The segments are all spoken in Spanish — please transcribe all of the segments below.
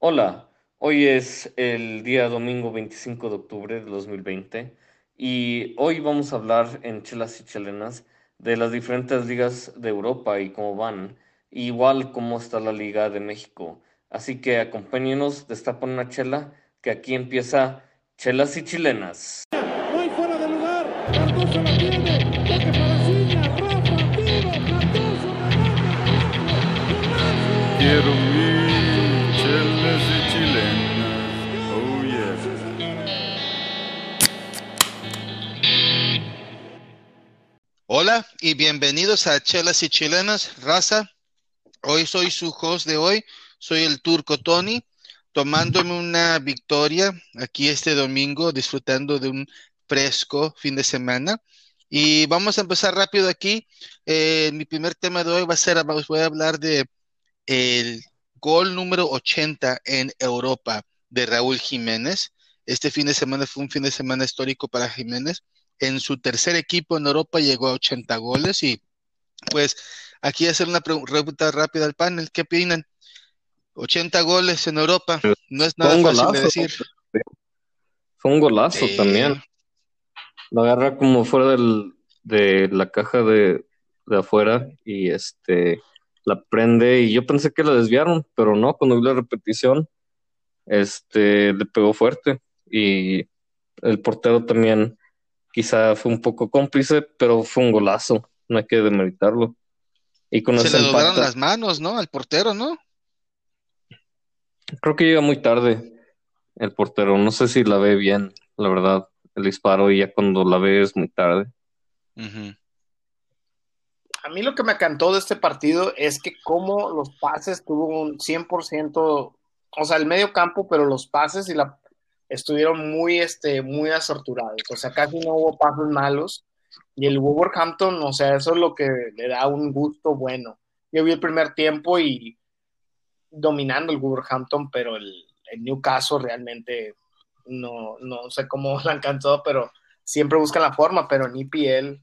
Hola, hoy es el día domingo 25 de octubre de 2020 y hoy vamos a hablar en Chelas y Chelenas de las diferentes ligas de Europa y cómo van, igual cómo está la Liga de México. Así que acompáñenos, destapan una chela, que aquí empieza Chelas y Chilenas. Y bienvenidos a Chelas y Chilenas, raza. Hoy soy su host de hoy, soy el turco Tony, tomándome una victoria aquí este domingo, disfrutando de un fresco fin de semana. Y vamos a empezar rápido aquí. Eh, mi primer tema de hoy va a ser, os voy a hablar de el gol número 80 en Europa de Raúl Jiménez. Este fin de semana fue un fin de semana histórico para Jiménez en su tercer equipo en Europa llegó a 80 goles y pues aquí hacer una pregunta rápida al panel, ¿qué opinan? 80 goles en Europa, no es nada fácil golazo. de decir. Fue un golazo también. Lo agarra como fuera del, de la caja de, de afuera y este la prende y yo pensé que la desviaron, pero no, cuando vi la repetición, este le pegó fuerte y el portero también quizá fue un poco cómplice, pero fue un golazo, no hay que demeritarlo. Y con Se le doblaron las manos, ¿no? Al portero, ¿no? creo que llega muy tarde el portero, no sé si la ve bien, la verdad, el disparo y ya cuando la ve es muy tarde. A mí lo que me encantó de este partido es que como los pases tuvo un 100%, o sea, el medio campo, pero los pases y la estuvieron muy, este, muy asorturados. O sea, casi no hubo pases malos. Y el Wolverhampton, o sea, eso es lo que le da un gusto bueno. Yo vi el primer tiempo y dominando el Wolverhampton, pero el, el Newcastle realmente no, no sé cómo la alcanzó, pero siempre buscan la forma, pero en EPL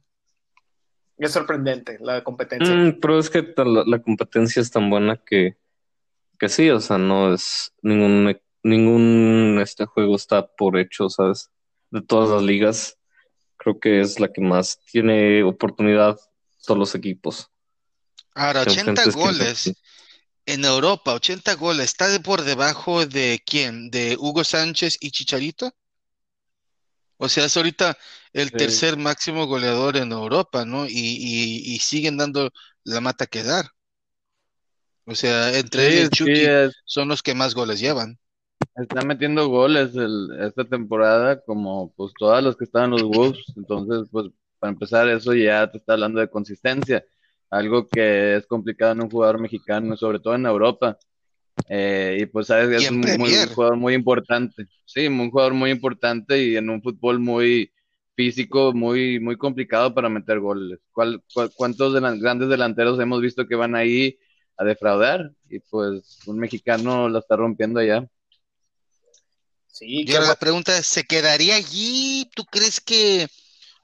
es sorprendente la competencia. Mm, pero es que la, la competencia es tan buena que, que sí, o sea, no es ningún, ningún este juego está por hecho, ¿sabes? De todas las ligas, creo que es la que más tiene oportunidad todos los equipos. Ahora, que 80 enfrentes quién goles en Europa, 80 goles, ¿está por debajo de quién? ¿De Hugo Sánchez y Chicharito? O sea, es ahorita el Sí. tercer máximo goleador en Europa, ¿no? Y, y, y siguen dando la mata que dar. O sea, entre Sí, el sí, Chucky es- son los que más goles llevan. Está metiendo goles el- esta temporada, como pues todas las que estaban los Wolves. Entonces, pues para empezar, eso ya te está hablando de consistencia, algo que es complicado en un jugador mexicano, sobre todo en Europa. Eh, y pues sabes, Y es un, muy- un Premier. jugador muy importante. Sí, un jugador muy importante y en un fútbol muy físico, muy, muy complicado para meter goles. ¿Cuál, cuál- cuántos delan- grandes delanteros hemos visto que van ahí a defraudar? Y pues un mexicano la está rompiendo allá. Sí, Y ahora la pregunta es, ¿se quedaría allí? ¿Tú crees que,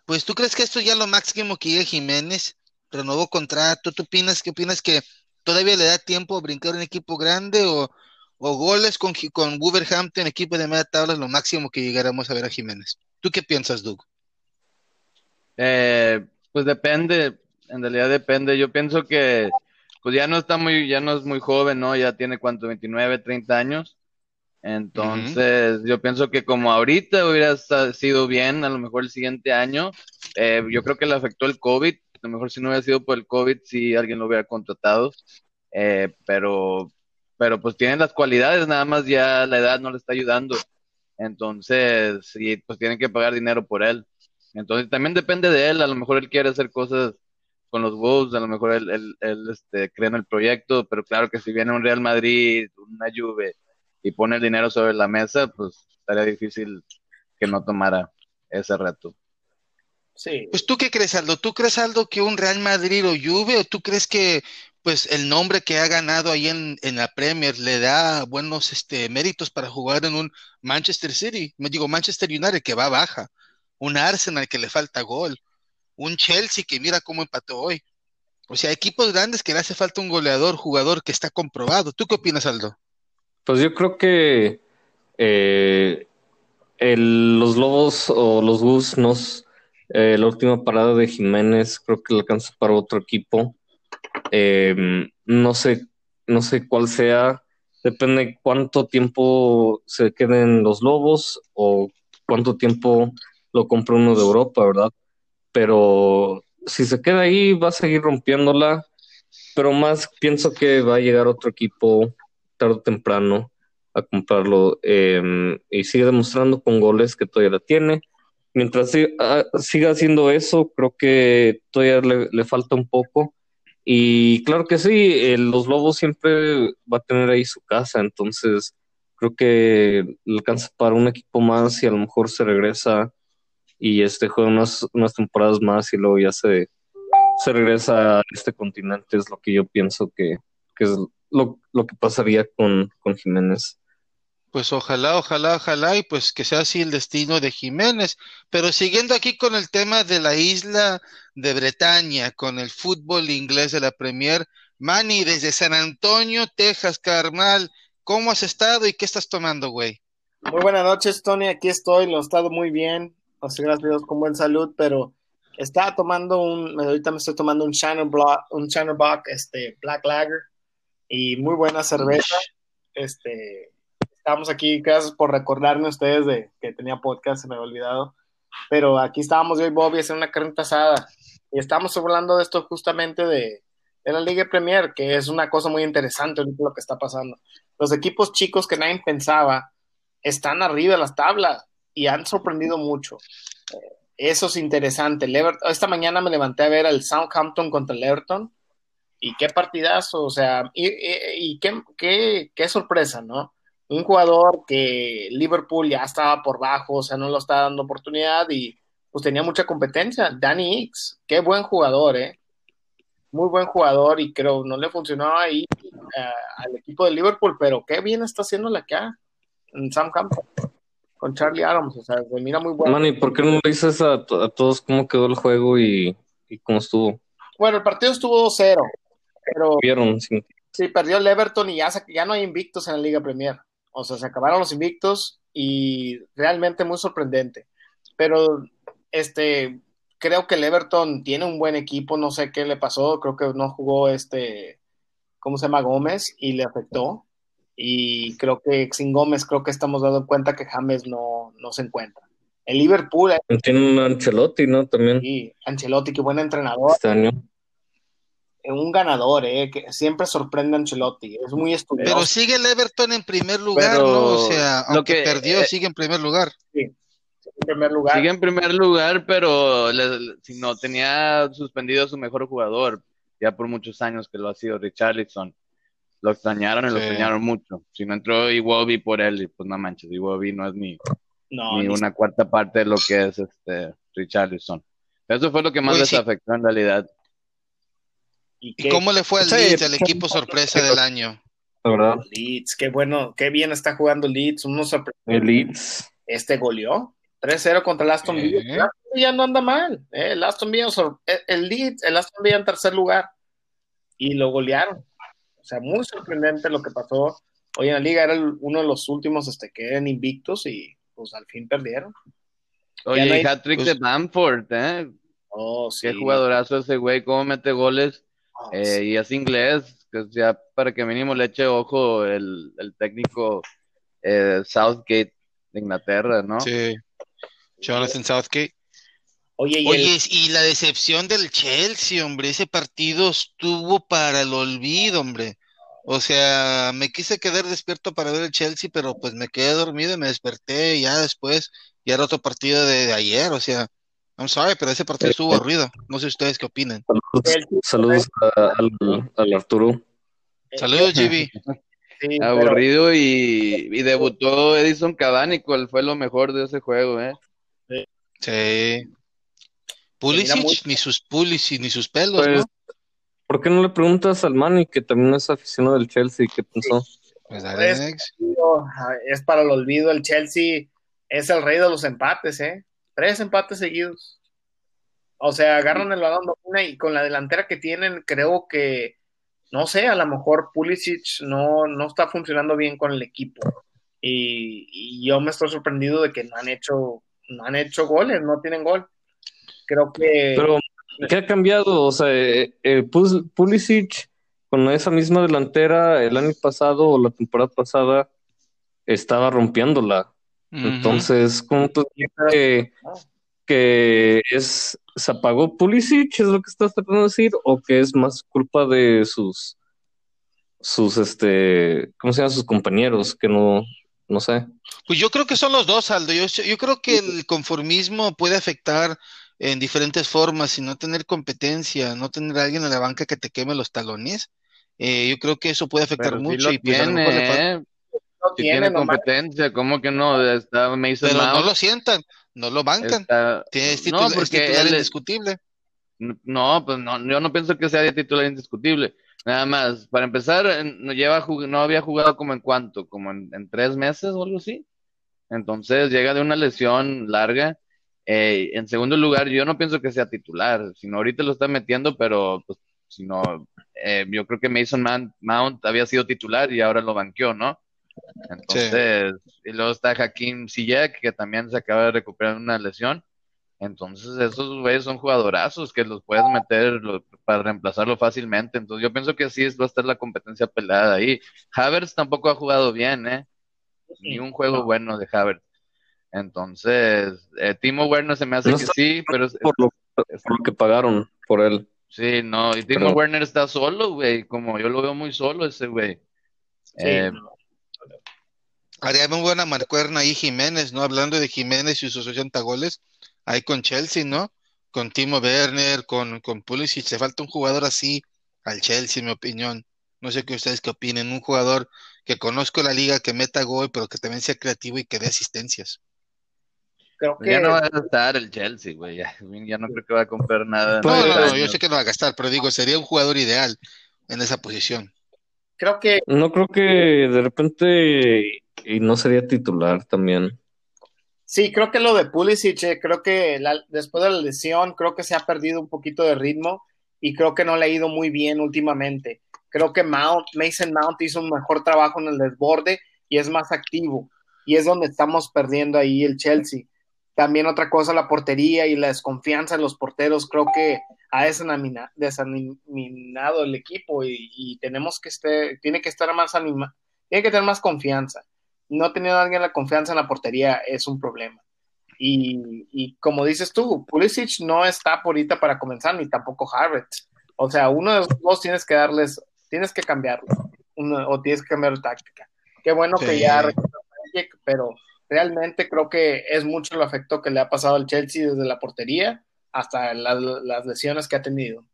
pues tú crees que esto es ya lo máximo que llega Jiménez? Renovó contrato, ¿tú opinas, qué opinas que todavía le da tiempo a brincar un equipo grande o, o goles con, con Wolverhampton, equipo de media tabla, es lo máximo que llegáramos a ver a Jiménez? ¿Tú qué piensas, Doug? Eh, pues depende, en realidad depende. Yo pienso que pues ya no está muy, ya no es muy joven, ¿no? Ya tiene cuánto, 29, 30 años. Entonces, yo pienso que como ahorita hubiera sido bien, a lo mejor el siguiente año, eh, yo creo que le afectó el COVID. A lo mejor si no hubiera sido por el COVID, si alguien lo hubiera contratado. Eh, pero, pero pues tiene las cualidades, nada más ya la edad no le está ayudando. Entonces, sí, pues tienen que pagar dinero por él. Entonces también depende de él, a lo mejor él quiere hacer cosas con los Wolves, a lo mejor él, él, él, este, cree en el proyecto, pero claro que si viene un Real Madrid, una Juve y pone el dinero sobre la mesa, pues estaría difícil que no tomara ese reto. Sí. Pues tú qué crees, Aldo? ¿Tú crees, Aldo, que un Real Madrid o Juve, o tú crees que pues el nombre que ha ganado ahí en, en la Premier le da buenos este, méritos para jugar en un Manchester City? Me digo, Manchester United que va baja, un Arsenal que le falta gol, un Chelsea que mira cómo empató hoy. O sea, equipos grandes que le hace falta un goleador, jugador que está comprobado. ¿Tú qué opinas, Aldo? Pues yo creo que eh, los Lobos o los Gus nos eh, la última parada de Jiménez creo que le alcanza para otro equipo. Eh, no sé, no sé cuál sea. Depende cuánto tiempo se queden los Lobos o cuánto tiempo lo compra uno de Europa, ¿verdad? Pero si se queda ahí va a seguir rompiéndola, pero más pienso que va a llegar otro equipo tarde o temprano a comprarlo eh, y sigue demostrando con goles que todavía la tiene. Mientras ah, siga haciendo eso, creo que todavía le, le falta un poco. Y claro que sí, eh, los Lobos siempre va a tener ahí su casa, entonces creo que alcanza para un equipo más y a lo mejor se regresa y este juega unas, unas temporadas más y luego ya se, se regresa a este continente, es lo que yo pienso que, que es lo, lo que pasaría con, con Jiménez. Pues ojalá, ojalá, ojalá, y pues que sea así el destino de Jiménez. Pero siguiendo aquí con el tema de la isla de Bretaña, con el fútbol inglés de la Premier, Manny, desde San Antonio, Texas, carnal, ¿cómo has estado y qué estás tomando, güey? Muy buenas noches, Tony. Aquí estoy, lo he estado muy bien. O sea, gracias a Dios con buen salud, pero estaba tomando un, ahorita me estoy tomando un Shannon Block, un Bock, este, Black Lager, y muy buena cerveza. Este, estamos aquí, gracias por recordarme ustedes de que tenía podcast, se me había olvidado. Pero aquí estábamos yo y Bobby haciendo una carne asada. Y estamos hablando de esto justamente de, de la Liga Premier, que es una cosa muy interesante ahorita lo que está pasando. Los equipos chicos que nadie pensaba están arriba de las tablas y han sorprendido mucho. Eh, Eso es interesante. Esta mañana me levanté a ver el Southampton contra el Everton y qué partidazo, o sea, y, y- y qué, qué, qué sorpresa, ¿no? Un jugador que Liverpool ya estaba por bajo, o sea, no lo estaba dando oportunidad y pues tenía mucha competencia. Danny X, qué buen jugador, ¿eh? Muy buen jugador y creo no le funcionó ahí eh, al equipo de Liverpool, pero qué bien está haciendo la que ha en Southampton con Charlie Adams, o sea, se mira muy bueno. Manny, ¿por qué no le dices a, to- a todos cómo quedó el juego y, y cómo estuvo? Bueno, el partido estuvo 2-0, pero ¿Vieron? Sí. sí, perdió el Everton y ya, ya no hay invictos en la Liga Premier. O sea, se acabaron los invictos y realmente muy sorprendente. Pero este, creo que el Everton tiene un buen equipo, no sé qué le pasó, creo que no jugó este, ¿cómo se llama? Gómez y le afectó. Y creo que sin Gómez, creo que estamos dando cuenta que James no, no se encuentra. El Liverpool, Tiene un Ancelotti, ¿no? También y Ancelotti, qué buen entrenador, este año. Un ganador, eh, que siempre sorprende a Ancelotti, es muy estudioso. Pero sigue el Everton en primer lugar, Pero ¿no? O sea, aunque que- perdió, eh, sigue en primer lugar. en primer lugar. Sigue en primer lugar, pero le- le- si no tenía suspendido a su mejor jugador, ya por muchos años que lo ha sido Richarlison. Lo extrañaron y lo Sí. extrañaron mucho. Si no entró Iwobi por él, y pues no manches, Iwobi no es ni, No, ni ni- una cuarta parte de lo que es este Richarlison. Eso fue lo que más Oye, les sí. afectó en realidad. ¿Y cómo le fue al Sí, Leeds, el equipo sorpresa del año? La verdad. Leeds, qué bueno, qué bien está jugando Leeds. Uno El Leeds. este goleó 3-0 contra el Aston Villa. Eh. El Aston Villa no anda mal. eh, El Aston Villa, sor- el- Leeds, el Aston Villa en tercer lugar y lo golearon. O sea, muy sorprendente lo que pasó. Hoy en la liga era el- uno de los últimos este, que eran invictos y pues al fin perdieron. Oye, no hay- hat-trick pues- de Bamford, ¿eh? Oh, sí. Qué jugadorazo ese güey, cómo mete goles. Oh, Eh, sí. y es inglés, que ya para que mínimo le eche ojo el, el técnico eh, Southgate de Inglaterra, ¿no? Sí. Jonathan Southgate. Oye, y el- Oye, y la decepción del Chelsea, hombre, ese partido estuvo para el olvido, hombre. O sea, me quise quedar despierto para ver el Chelsea, pero pues me quedé dormido y me desperté ya después, y era otro partido de, de ayer, o sea, I'm sorry, pero ese partido estuvo aburrido. No sé ustedes qué opinan. Saludos, saludos a- al, al Arturo. Saludos, GB. sí, pero- Aburrido y, y debutó Edison Cavani, cuál fue lo mejor de ese juego, ¿eh? Sí. Pulisic, muy- ni sus Pulisic, ni sus pelos, Pues, ¿no? ¿por qué no le preguntas al Manny, que también es aficionado del Chelsea, qué pensó? Pues Pues, next. es para el olvido. El Chelsea es el rey de los empates, ¿eh? Tres empates seguidos. O sea, agarran el balón de una y con la delantera que tienen, creo que no sé, a lo mejor Pulisic no, no está funcionando bien con el equipo. Y, y yo me estoy sorprendido de que no han hecho, no han hecho goles, no tienen gol. Creo que Pero, ¿qué ha cambiado? O sea, eh, eh, Pulisic con esa misma delantera el año pasado o la temporada pasada estaba rompiéndola. Entonces, ¿cómo tú dices que, que es, se apagó Pulisic, es lo que estás tratando de decir, o que es más culpa de sus, sus, este, ¿cómo se llaman sus compañeros? Que no, no sé. Pues yo creo que son los dos, Aldo. Yo, yo creo que el conformismo puede afectar en diferentes formas y no tener competencia, no tener a alguien en la banca que te queme los talones. eh, yo creo que eso puede afectar Pero mucho y tiene, ¿eh? No Sí tiene, tiene nomás- competencia, ¿cómo que no? Está Mason Pero no lo sientan, no lo bancan. está- Tiene- Es, No, titular, es porque titular él es- indiscutible. No, pues no, yo no pienso que sea de titular indiscutible. Nada más, para empezar, no lleva no había jugado como en cuánto, como en, en tres meses o algo así. Entonces llega de una lesión larga. Eh, en segundo lugar, yo no pienso que sea titular, sino ahorita lo está metiendo, pero pues, si no, eh, yo creo que Mason Mount había sido titular y ahora lo banqueó, ¿no? Entonces, y luego está Hakim Ziyech, que también se acaba de recuperar de una lesión. Entonces, esos güeyes son jugadorazos que los puedes meter lo- para reemplazarlo fácilmente. Entonces, yo pienso que así es, va a estar la competencia peleada ahí. Havertz tampoco ha jugado bien, ¿eh? Ni un juego bueno de Havertz. Entonces, eh, Timo Werner se me hace No que sí, pero es- Por lo, por lo que pagaron por él. sí, no, y Timo Pero- Werner está solo, güey, como yo lo veo muy solo ese güey. Sí, Eh, no. Haría muy buena marcuerna ahí Jiménez, ¿no? Hablando de Jiménez y sus 80 goles, ahí con Chelsea, ¿no? Con Timo Werner, con, con Pulisic, le falta un jugador así al Chelsea, en mi opinión. No sé qué ustedes qué opinen, un jugador que conozco la liga, que meta gol, pero que también sea creativo y que dé asistencias. Creo Pues ya que no va a estar el Chelsea, güey. Ya, ya no creo que va a comprar nada. No, no, no, yo sé que no va a gastar, pero digo, sería un jugador ideal en esa posición. Creo que No creo que de repente y no sería titular también. Sí, creo que lo de Pulisic, eh, creo que la- después de la lesión, creo que se ha perdido un poquito de ritmo y creo que no le ha ido muy bien últimamente. Creo que Mount, Mason Mount hizo un mejor trabajo en el desborde y es más activo y es donde estamos perdiendo ahí el Chelsea. También otra cosa, la portería y la desconfianza en los porteros, creo que ha desaniminado el equipo y, y tenemos que estar, tiene que estar más anima, tiene que tener más confianza no teniendo a alguien la confianza en la portería es un problema. Y, y como dices tú, Pulisic no está por ahorita para comenzar, ni tampoco Havertz. O sea, uno de los dos tienes que darles, tienes que cambiarlo, uno, o tienes que cambiar de táctica. Qué bueno que ya pero realmente creo que es mucho el efecto que le ha pasado al Chelsea desde la portería hasta la- las lesiones que ha tenido.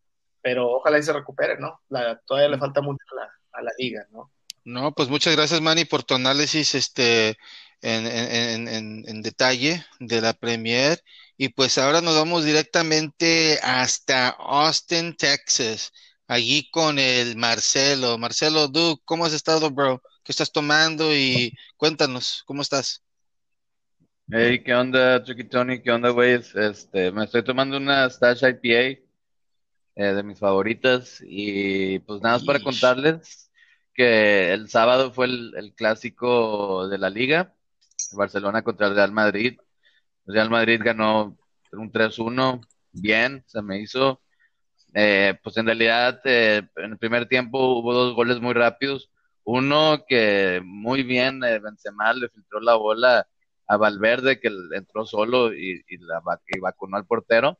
Pero ojalá y se recupere, ¿no? La- todavía le falta mucho a la, a la liga, ¿no? No, pues muchas gracias, Manny, por tu análisis este, en, en- en- en detalle de la Premier. Y pues ahora nos vamos directamente hasta Austin, Texas, allí con el Marcelo. Marcelo, Duke, ¿cómo has estado, bro? ¿Qué estás tomando? Y cuéntanos, ¿cómo estás? Hey, ¿qué onda, Chucky Tony? ¿Qué onda, güey? Este, me estoy tomando una Stash IPA eh, de mis favoritas y pues nada más para Ish. contarles que el sábado fue el, el clásico de la liga, Barcelona contra el Real Madrid. El Real Madrid ganó un 3-1, bien, se me hizo. Eh, pues en realidad eh, en el primer tiempo hubo dos goles muy rápidos. Uno que muy bien eh, Benzema le filtró la bola a Valverde que entró solo y, y, y vacunó al portero.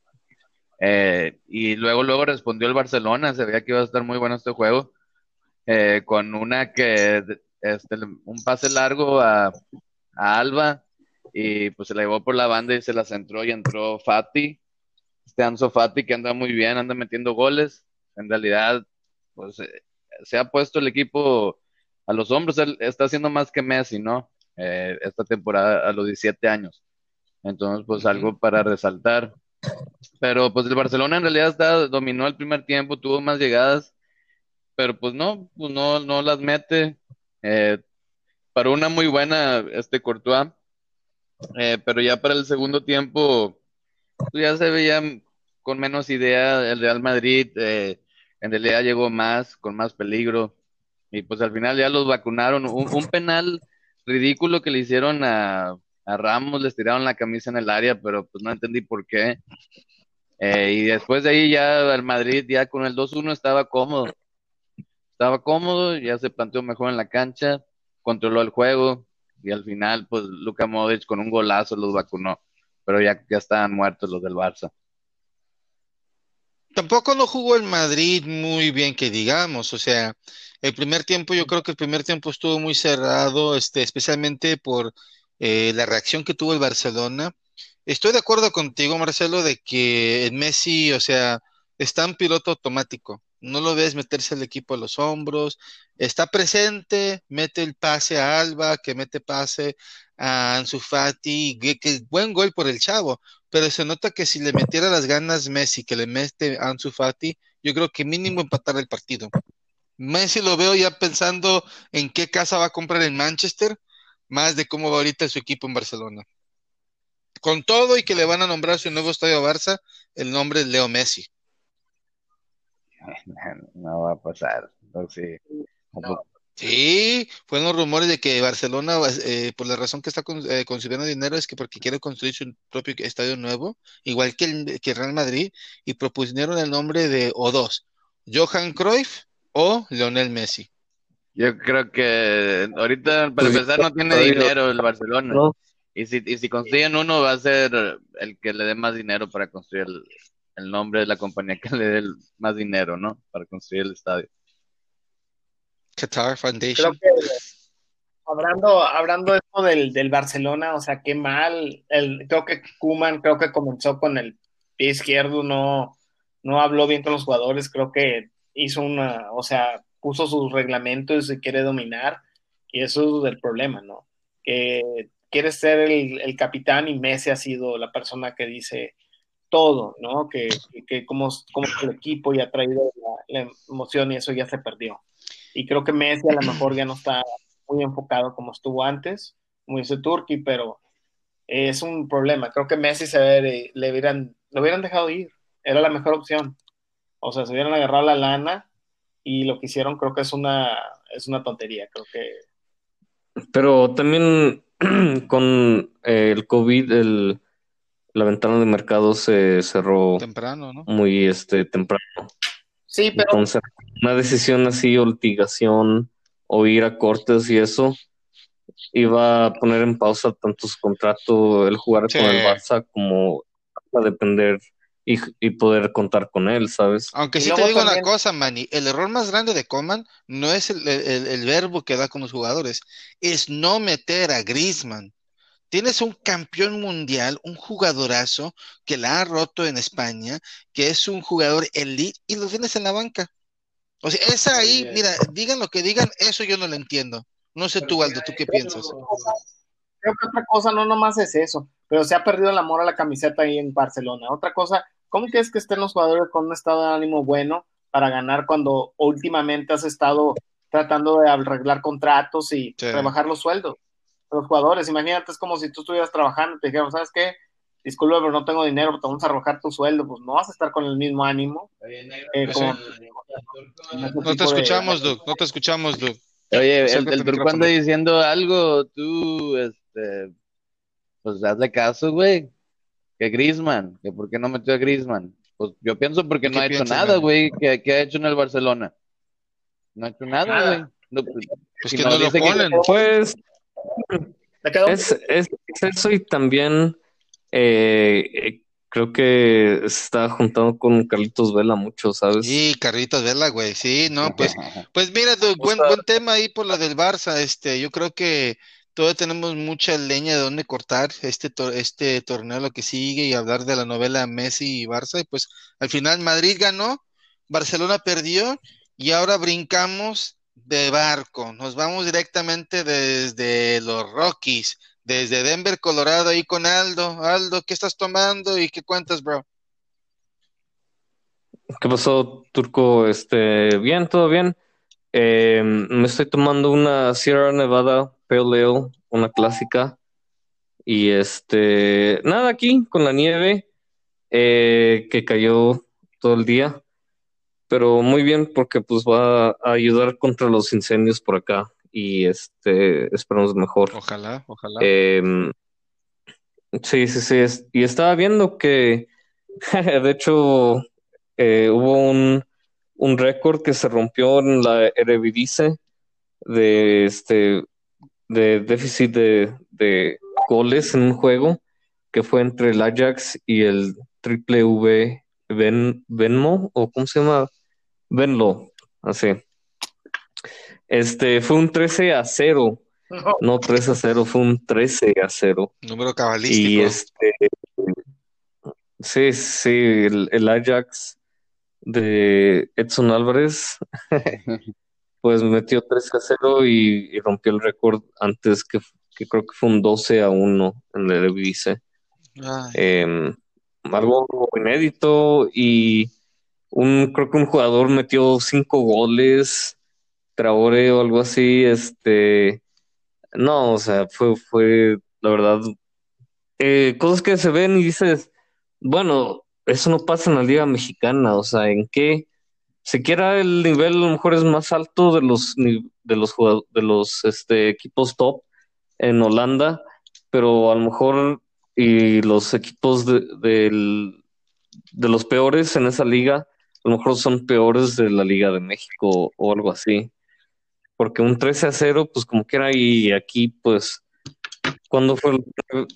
Eh, y luego, luego respondió el Barcelona, se veía que iba a estar muy bueno este juego, eh, con una que, este, un pase largo a, a, Alba y pues se la llevó por la banda y se la centró y entró Fati, este Anzo Fati que anda muy bien, anda metiendo goles, en realidad pues eh, se ha puesto el equipo a los hombros, él está haciendo más que Messi, ¿no? Eh, esta temporada a los 17 años. Entonces, pues algo para resaltar. Pero pues el Barcelona en realidad está, dominó el primer tiempo, tuvo más llegadas, pero pues no, pues no, no las mete. Eh, para una muy buena este Courtois, eh, pero ya para el segundo tiempo pues ya se veía con menos idea el Real Madrid, eh, en realidad llegó más, con más peligro. Y pues al final ya los vacunaron. Un, un penal ridículo que le hicieron a, Ramos, les tiraron la camisa en el área, pero pues no entendí por qué. Eh, y después de ahí ya el Madrid ya con el 2-1 estaba cómodo. Estaba cómodo, ya se planteó mejor en la cancha, controló el juego y al final pues Luka Modric con un golazo los vacunó, pero ya, ya estaban muertos los del Barça. Tampoco no jugó el Madrid muy bien, que digamos. O sea, el primer tiempo, yo creo que el primer tiempo estuvo muy cerrado, este, especialmente por eh, la reacción que tuvo el Barcelona. Estoy de acuerdo contigo, Marcelo, de que el Messi, o sea, está en piloto automático. No lo ves meterse al equipo a los hombros. Está presente, mete el pase a Alba, que mete pase a Ansu Fati, que, que buen gol por el chavo pero se nota que si le metiera las ganas Messi, que le mete a Ansu Fati, yo creo que mínimo empatar el partido. Messi lo veo ya pensando en qué casa va a comprar en Manchester, más de cómo va ahorita su equipo en Barcelona. Con todo y que le van a nombrar su nuevo estadio Barça, el nombre es Leo Messi. No va a pasar. No, sí. No. Sí, fueron rumores de que Barcelona, eh, por la razón que está con, eh, consiguiendo dinero, es que porque quiere construir su propio estadio nuevo, igual que el que Real Madrid, y propusieron el nombre de O2, Johan Cruyff o Lionel Messi. Yo creo que ahorita, para Pues, empezar, no tiene dinero el Barcelona. No, Y si, y si consiguen uno, va a ser el que le dé más dinero para construir el, el nombre de la compañía que le dé más dinero, ¿no? Para construir el estadio. Qatar Creo Foundation. que hablando, hablando esto del, del Barcelona, o sea, qué mal. El, creo que Kuman creo que comenzó con el pie izquierdo, no, no habló bien con los jugadores, creo que hizo una, o sea, puso sus reglamentos y quiere dominar, y eso es el problema, ¿no? Que quiere ser el, el capitán y Messi ha sido la persona que dice todo, ¿no? Que, que, que como, como el equipo ya ha traído la emoción y eso ya se perdió. Y creo que Messi a lo mejor ya no está muy enfocado como estuvo antes, como dice Turki, pero es un problema. Creo que Messi se ve, le hubieran, lo hubieran dejado ir, era la mejor opción. O sea, se hubieran agarrado la lana y lo que hicieron creo que es una, es una tontería. Creo que pero también con eh, el COVID, el, la ventana de mercado se cerró Temprano, ¿no? muy este, temprano. Sí, pero Entonces, una decisión así, litigación, o ir a cortes y eso, iba a poner en pausa tanto su contrato, el jugar Sí. con el Barça, como a depender y, y poder contar con él, ¿sabes? Aunque sí te digo una cosa, Manny, el error más grande de Coman no es el, el- el verbo que da con los jugadores, es no meter a Griezmann. Tienes un campeón mundial, un jugadorazo que la ha roto en España, que es un jugador elite y lo tienes en la banca. O sea, esa ahí, mira, digan lo que digan, eso yo no lo entiendo. No sé tú, Aldo, ¿tú qué piensas? creo que otra cosa no nomás es eso, pero se ha perdido el amor a la camiseta ahí en Barcelona. Otra cosa, ¿cómo quieres que estén los jugadores con un estado de ánimo bueno para ganar cuando últimamente has estado tratando de arreglar contratos y Sí. rebajar los sueldos los jugadores? Imagínate, es como si tú estuvieras trabajando y te dijeron, ¿sabes qué? Disculpa, pero no tengo dinero, te vamos a arrojar tu sueldo, pues no vas a estar con el mismo ánimo. Eh, Pues como- No te escuchamos, Doug, no te escuchamos, Doug. Oye, el, el turco anda diciendo algo, tú, este, pues hazle caso, güey. Que Griezmann, que por qué no metió a Griezmann. Pues yo pienso porque ¿Qué no ha hecho piensas, nada, güey. ¿Qué, qué ha hecho en el Barcelona? No ha hecho nada, güey. No, pues, si que no lo dice que- ponen. Pues. Es, es, es eso y también eh, eh, creo que se está juntando con Carlitos Vela mucho, ¿sabes? Sí, Carlitos Vela, güey, sí, no, pues Pues mira, buen, buen tema ahí por la del Barça. Este, yo creo que todavía tenemos mucha leña de donde cortar este, tor- este torneo, lo que sigue, y hablar de la novela Messi y Barça. Y pues al final Madrid ganó, Barcelona perdió, y ahora brincamos de barco. Nos vamos directamente desde los Rockies, desde Denver, Colorado, ahí con Aldo. Aldo, ¿qué estás tomando y qué cuentas, bro? ¿Qué pasó, Turco? Este, bien, todo bien. Eh, me estoy tomando una Sierra Nevada Pale Ale, una clásica. Y este, nada, aquí con la nieve eh, que cayó todo el día. Pero muy bien porque pues va a ayudar contra los incendios por acá y este esperamos mejor. Ojalá, ojalá. Em, sí, sí, sí. es- y estaba viendo que, de hecho, eh, hubo un, un récord que se rompió en la Eredivisie de este de déficit de, de goles en un juego que fue entre el Ajax y el Triple V Ben, Venmo o cómo se llama Venlo, así. Este fue un 13 a 0, No, no 3 a 0, fue un 13 a 0. Número Y cabalístico. este, sí, sí, el, el Ajax de Edson Álvarez, pues metió 3 a 0 y, y rompió el récord antes que, que creo que fue un 12 a 1 en el Eredivisie. Eh, algo inédito y un, creo que un jugador metió 5 goles, Traore o algo así, este, no, o sea, fue, fue, la verdad, eh, cosas que se ven y dices, bueno, eso no pasa en la Liga Mexicana, o sea, ¿en qué? Siquiera el nivel a lo mejor es más alto de los, de los, este, equipos top en Holanda, pero a lo mejor y los equipos de, de los peores en esa liga, a lo mejor son peores de la Liga de México o algo así. Porque un 13 a 0, pues como quiera, y aquí, pues, ¿cuándo fue la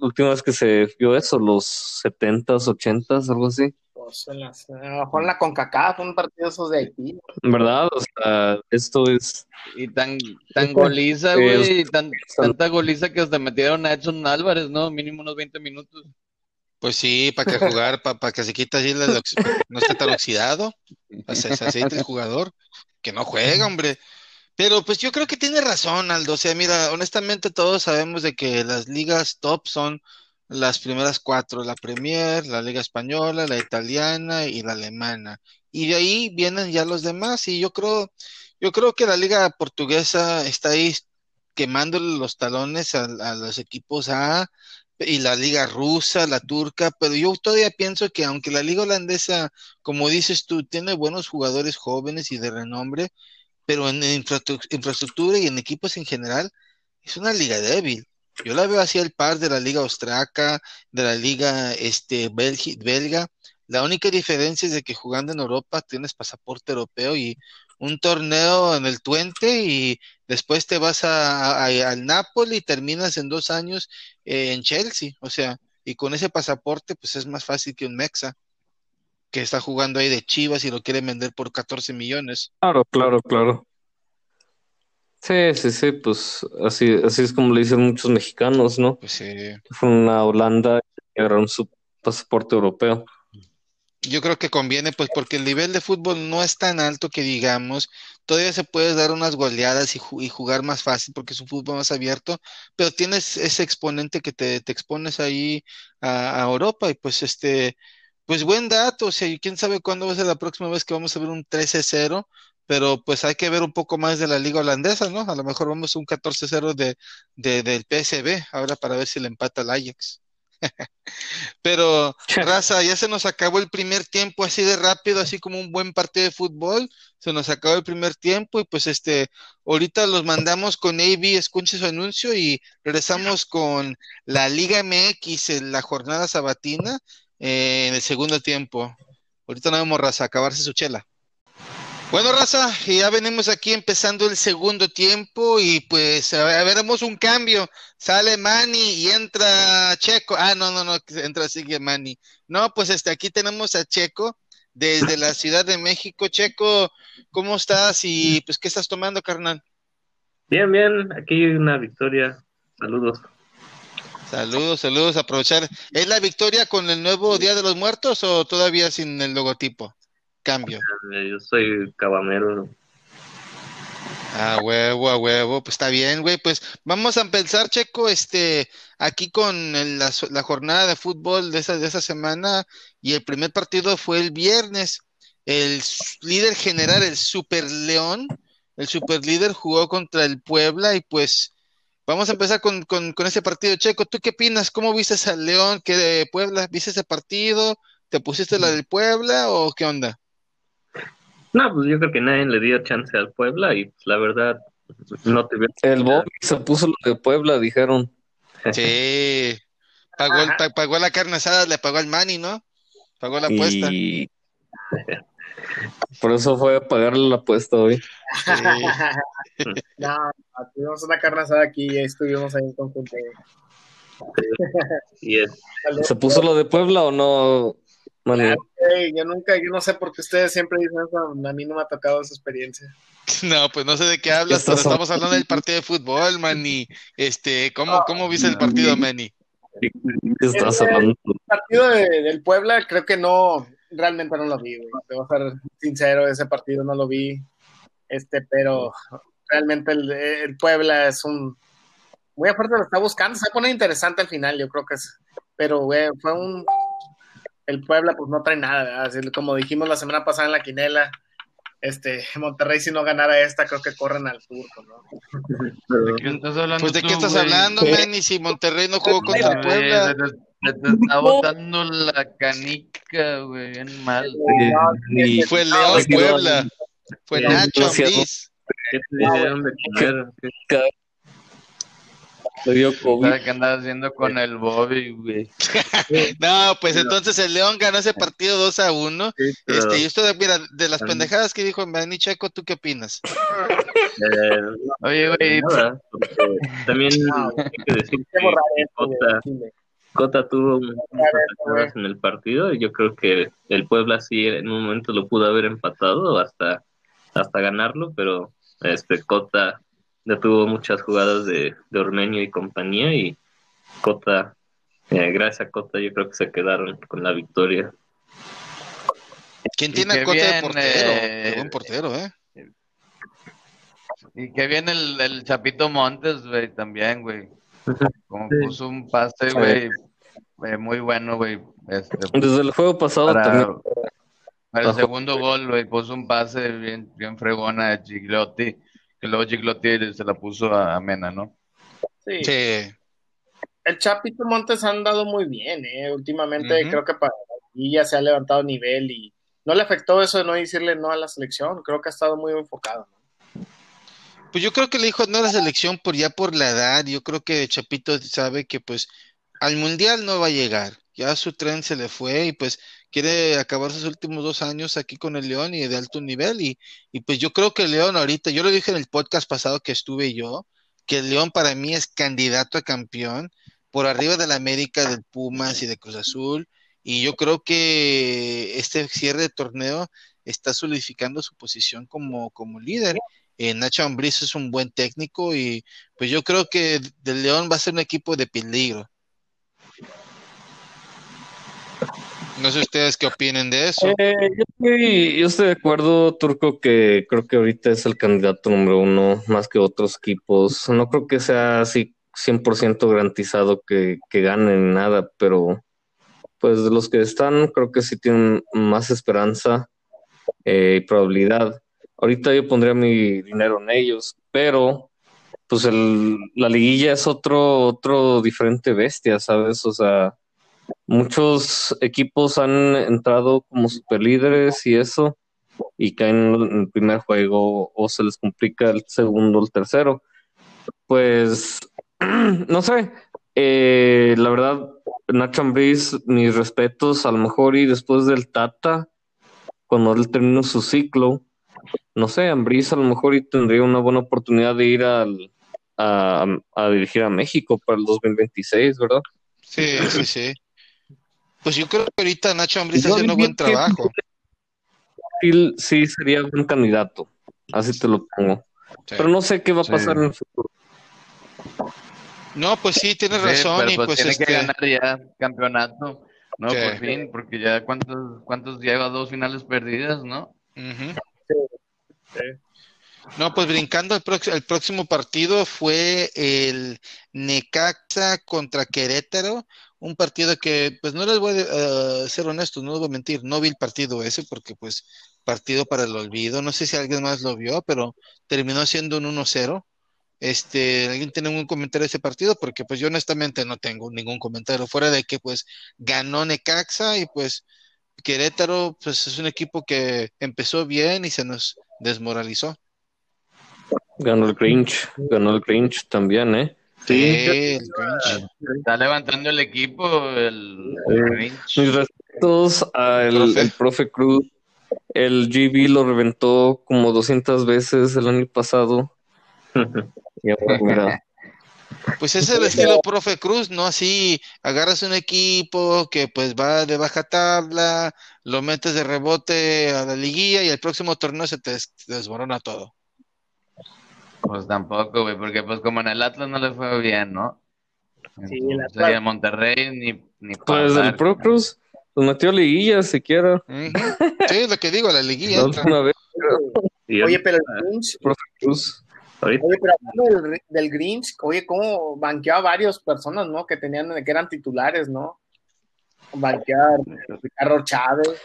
última vez que se vio eso? ¿Los 70s, 80s, algo así? pues, en las- a lo mejor en la CONCACAF, un partido esos de Haití. ¿Verdad? O sea, esto es... Y tan, tan goliza, Sí, güey, y tan, tanta goliza que hasta metieron a Edson Álvarez, ¿no? Mínimo unos 20 minutos. Pues sí, para que jugar, para que se quite así, no esté tan oxidado, que se aceite el jugador, que no juega, hombre. Pero pues yo creo que tiene razón, Aldo. O sea, mira, honestamente todos sabemos de que las ligas top son las primeras cuatro, la Premier, la Liga Española, la Italiana y la Alemana. Y de ahí vienen ya los demás. Y yo creo, yo creo que la Liga Portuguesa está ahí quemándole los talones a los equipos A y la liga rusa, la turca, pero yo todavía pienso que aunque la liga holandesa, como dices tú, tiene buenos jugadores jóvenes y de renombre, pero en infraestructura y en equipos en general, es una liga débil. Yo la veo así al par de la liga austriaca, de la liga este, belga. La única diferencia es de que jugando en Europa tienes pasaporte europeo y un torneo en el Twente y después te vas a, a- al Napoli y terminas en dos años eh, en Chelsea. O sea, y con ese pasaporte pues es más fácil que un Mexa que está jugando ahí de Chivas y lo quieren vender por 14 millones. Claro, claro, claro. Sí, sí, sí, pues así, así es como le dicen muchos mexicanos, ¿no? Pues Que fueron a Holanda y agarraron su pasaporte europeo. Yo creo que conviene, pues, porque el nivel de fútbol no es tan alto que digamos, todavía se puede dar unas goleadas y, ju- y jugar más fácil porque es un fútbol más abierto, pero tienes ese exponente que te, expones ahí a, a Europa y pues este, pues buen dato, o sea, y quién sabe cuándo va a ser la próxima vez que vamos a ver un 13-0, pero pues hay que ver un poco más de la liga holandesa, ¿no? A lo mejor vamos a un 14-0 de, de, del PSV, ahora para ver si le empata al Ajax. Pero, raza, ya se nos acabó el primer tiempo así de rápido, así como un buen partido de fútbol. Se nos acabó el primer tiempo y pues este, ahorita los mandamos con AB, escuche su anuncio y regresamos con la Liga MX en la jornada sabatina eh, en el segundo tiempo. Ahorita nos vemos, raza, acabarse su chela. Bueno, raza, ya venimos aquí empezando el segundo tiempo y pues a ver, veremos un cambio. Sale Manny y entra Checo. Ah, no, no, no, entra sigue Manny. No, pues este, aquí tenemos a Checo desde la Ciudad de México. Checo, ¿cómo estás? Y pues, ¿qué estás tomando, carnal? Bien, bien, aquí una victoria. Saludos. Saludos, saludos, aprovechar. ¿Es la victoria con el nuevo Día de los Muertos o todavía sin el logotipo? Cambio. Yo soy cabamero. A huevo, a huevo, pues está bien, güey. Pues vamos a empezar, Checo, este, aquí con el- la, la jornada de fútbol de esa, de esa semana y el primer partido fue el viernes. El líder general, el Super León, el super líder jugó contra el Puebla y pues vamos a empezar con, con, con ese partido. Checo, ¿tú qué opinas? ¿Cómo viste al León que de Puebla? ¿Viste ese partido? ¿Te pusiste la del Puebla o qué onda? No, pues yo creo que nadie le dio chance al Puebla y pues, la verdad no te veo. El Bobby se puso lo de Puebla, dijeron. Sí. Pagó, el- pa- pagó la carne asada, le pagó al Manny, ¿no? Pagó la apuesta. Y por eso fue a pagarle la apuesta hoy. Sí. no, tuvimos una carne asada aquí y estuvimos ahí en conjunto. ¿Se puso lo de Puebla o no, Ey, yo nunca, yo no sé por qué ustedes siempre dicen eso, a mí no me ha tocado esa experiencia. No, pues no sé de qué hablas, pero estamos hablando del partido de fútbol, Manny. Este, ¿cómo, cómo viste el partido, Manny? ¿Qué estás hablando? El partido de- del Puebla creo que no, realmente no lo vi, güey. Te voy a ser sincero, ese partido no lo vi, este, pero realmente el, el Puebla es un, muy aparte lo está buscando, se pone interesante al final, yo creo que es, pero güey, fue un, el Puebla pues no trae nada, ¿verdad? Así como dijimos la semana pasada en la quinela, este, Monterrey si no ganara esta creo que corren al turco, ¿no? ¿De qué estás hablando Pues de qué estás hablando, Manny, si Monterrey no jugó contra el Puebla. Se te, está botando la canica, güey, bien mal. Y Fue León Puebla. Fue Nacho. Ambriz. ¿qué te dieron de comer? ¿Qué- le dio COVID. ¿Sabes qué andas haciendo con el Bobby, güey? No, pues entonces el León ganó ese partido 2 a 1. sí, pero, Este, y esto, de- mira, de las pendejadas que dijo Manny Checo, ¿tú qué opinas? eh, Oye, güey, nada, porque también No, hay que decir que Cota, tuvo atajadas en el partido y yo creo que el Puebla sí en un momento lo pudo haber empatado hasta, hasta ganarlo, pero este Cota detuvo muchas jugadas de, de Ormeño y compañía y Cota, eh, gracias a Cota yo creo que se quedaron con la victoria. ¿Quién tiene a Cota de bien, portero? eh, buen portero, ¿eh? y que viene el, el Chapito Montes, güey, también, güey. Como Sí. puso un pase, güey, eh, muy bueno, güey. Este, Desde el juego pasado para, también. para el segundo gol, güey, puso un pase bien, bien fregona de Giglotti, que luego Giglotti se la puso a, a Mena, ¿no? Sí. Sí. El Chapito Montes ha andado muy bien, ¿eh? Últimamente creo que para y ya se ha levantado nivel y no le afectó eso de no decirle no a la selección. Creo que ha estado muy enfocado. ¿no? Pues yo creo que le dijo no a la selección por ya por la edad. Yo creo que Chapito sabe que pues al mundial no va a llegar. Ya su tren se le fue y pues quiere acabar sus últimos dos años aquí con el León y de alto nivel. Y, y pues yo creo que el León ahorita, yo lo dije en el podcast pasado que estuve yo, que el León para mí es candidato a campeón por arriba del América, del Pumas y de Cruz Azul. Y yo creo que este cierre de torneo está solidificando su posición como, como líder. Eh, Nacho Ambriz es un buen técnico y pues yo creo que del León va a ser un equipo de peligro. No sé ustedes qué opinen de eso. Eh, yo, estoy, yo estoy de acuerdo, Turco, que creo que ahorita es el candidato número uno más que otros equipos. No creo que sea así 100% garantizado que, ganen nada, pero pues de los que están, creo que sí tienen más esperanza eh, y probabilidad. Ahorita yo pondría mi dinero en ellos, pero pues el, la liguilla es otro, otro diferente bestia, ¿sabes? O sea, muchos equipos han entrado como superlíderes y eso, y caen en el primer juego o se les complica el segundo o el tercero. Pues, no sé, eh, la verdad, Nacho Ambriz, mis respetos, a lo mejor y después del Tata, cuando él terminó su ciclo, no sé, Ambriz a lo mejor y tendría una buena oportunidad de ir al, a, a dirigir a México para el 2026, ¿verdad? Sí, sí, sí. Pues yo creo que ahorita Nacho Ambriz está haciendo buen que- trabajo. Sí, sí sería buen candidato, así te lo pongo. Sí. Pero no sé qué va a Sí. pasar en el futuro. No, pues sí, tienes Sí, razón pero y pues, pues tiene este, que ganar ya campeonato, ¿no? Sí. Por fin, porque ya cuántos, cuántos lleva dos finales perdidas, ¿no? Sí. No, pues brincando, el, prox- el próximo partido fue el Necaxa contra Querétaro, un partido que, pues no les voy a eh, ser honestos, no les voy a mentir, no vi el partido ese porque pues partido para el olvido, no sé si alguien más lo vio, pero terminó siendo un 1-0. Este, ¿alguien tiene algún comentario de ese partido? Porque pues yo honestamente no tengo ningún comentario, fuera de que pues ganó Necaxa y pues Querétaro, pues es un equipo que empezó bien y se nos desmoralizó. Ganó el Grinch, ganó el Grinch también, ¿eh? Sí, el Grinch. Está levantando el equipo el, el Eh, Grinch. Mis respetos al Profe. el profe Cruz. El GB lo reventó como 200 veces el año pasado. Y ahora, mira, Pues ese es el estilo profe Cruz, ¿no? Así agarras un equipo que pues va de baja tabla, lo metes de rebote a la liguilla y el próximo torneo se te des- desmorona todo. Pues tampoco, güey, porque pues como en el Atlas no le fue bien, ¿no? Sí, el Entonces, Atlas- en Monterrey ni, ni pues el. Pro Cruz pues metió a liguilla siquiera. Sí, lo que digo, la liguilla. La vez, Oye, pero el Grinch, Cruz. oye, pero hablando del, del Grinch, oye, cómo banqueó a varias personas, ¿no? Que tenían, que eran titulares, ¿no? Banqueó a Ricardo Chávez.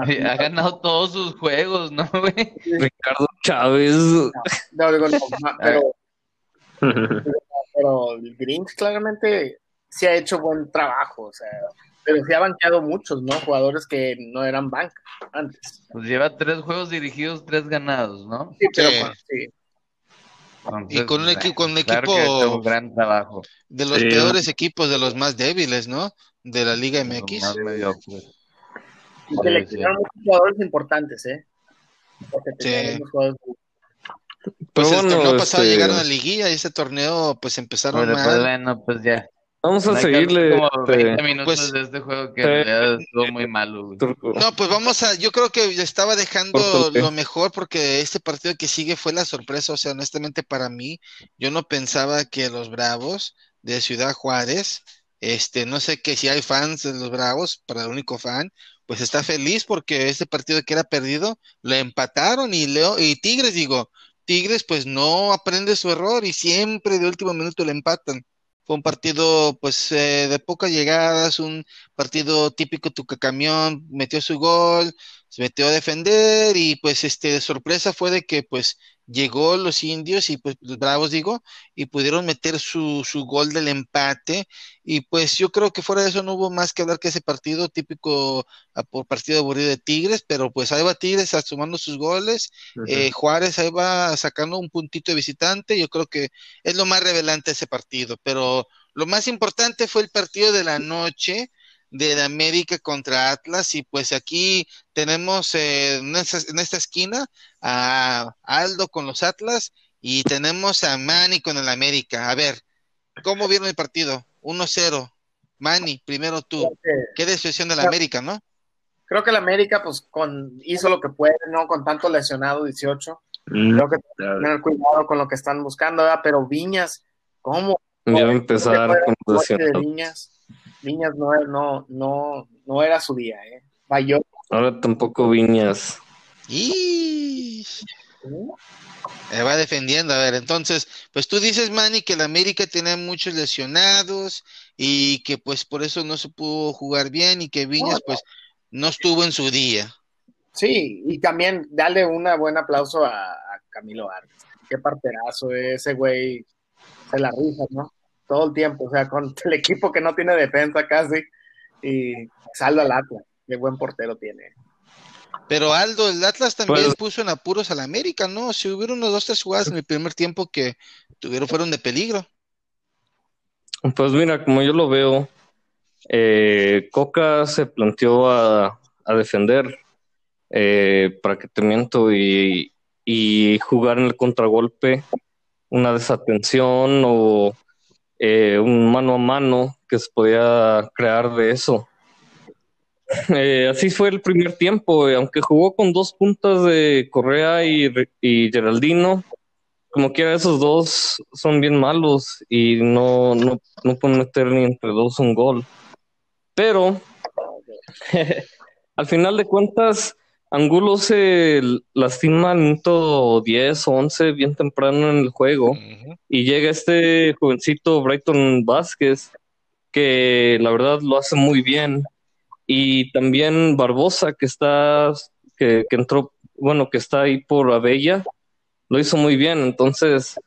Ha ganado todos sus juegos, ¿no, güey? Ricardo Chávez. No, digo, no, ma- pero, pero el Grinch claramente sí ha hecho buen trabajo, o sea, pero sí ha banqueado muchos, ¿no? Jugadores que no eran banca antes. Pues lleva tres juegos dirigidos, tres ganados, ¿no? Sí, pero Sí. bueno, sí. Entonces, Y con un bueno, equi- con un claro equipo- un gran trabajo. De los Sí. peores equipos, de los más débiles, ¿no? De la Liga Los MX. más mediocres. Y que le quitaron muchos jugadores importantes, ¿eh? Porque Sí. jugadores- Pues Pero el bueno, torneo pasado este, llegaron a la liguilla y ese torneo pues empezaron después, mal. bueno, pues ya. Vamos a seguirle. como este, 20 minutos pues- de este juego que realidad estuvo muy malo, güey. No, pues vamos a, yo creo que estaba dejando lo mejor porque este partido que sigue fue la sorpresa, o sea, honestamente para mí, yo no pensaba que los Bravos de Ciudad Juárez, este, no sé que si hay fans de los Bravos, para el único fan, pues está feliz porque este partido que era perdido, lo empataron y Leo, y Tigres, digo, Tigres pues no aprende su error y siempre de último minuto le empatan. Fue un partido pues eh, de pocas llegadas, un partido típico Tucacamión, metió su gol, se metió a defender y pues este sorpresa fue de que pues llegó los indios y pues los bravos digo y pudieron meter su, su gol del empate y pues yo creo que fuera de eso no hubo más que hablar que ese partido típico ah, por partido aburrido de Tigres, pero pues ahí va Tigres sumando sus goles, eh, Juárez ahí va sacando un puntito de visitante, yo creo que es lo más revelante ese partido, pero lo más importante fue el partido de la noche de la América contra Atlas y pues aquí tenemos eh, en, esta, en esta esquina a Aldo con los Atlas y tenemos a Manny con el América. A ver, ¿cómo vieron el partido? 1-0. Manny, primero tú. Que- Qué decepción de la América, ¿no? Creo que el América, pues, con, hizo lo que puede, ¿no? Con tanto lesionado, 18. Mm, Creo que claro. tener cuidado con lo que están buscando, ¿verdad? Pero Viñas, ¿cómo? Ya va a ¿Cómo empezar se puede con lesionados. Viñas. Viñas no, no, no, no era su día, ¿eh? Falló. Ahora tampoco Viñas. Y Eh, va defendiendo. A ver, entonces, pues tú dices, Manny, que el América tenía muchos lesionados y que pues por eso no se pudo jugar bien y que Viñas pues no estuvo en su día. Sí, y también darle un buen aplauso a, a Camilo Vargas. Qué parterazo ese güey. Se la rifa, ¿no? Todo el tiempo, o sea, con el equipo que no tiene defensa casi y salva al Atlas. Qué buen portero tiene. Pero Aldo, el Atlas también Pues- puso en apuros al América, ¿no? Si hubieron unos dos, tres jugadas en el primer tiempo que tuvieron, fueron de peligro. Pues mira, como yo lo veo, eh, Coca se planteó a, a defender eh, para que te miento y, y jugar en el contragolpe, una desatención o eh, un mano a mano que se podía crear de eso. Eh, así fue el primer tiempo, aunque jugó con dos puntas de Correa y, y Geraldino, como quiera esos dos son bien malos y no, no, no pueden meter ni entre dos un gol. Pero al final de cuentas, Angulo se lastima al minuto 10 o 11 bien temprano en el juego y llega este jovencito Brighton Vázquez que la verdad lo hace muy bien. Y también Barbosa que está que, que entró bueno que está ahí por Abella lo hizo muy bien. Entonces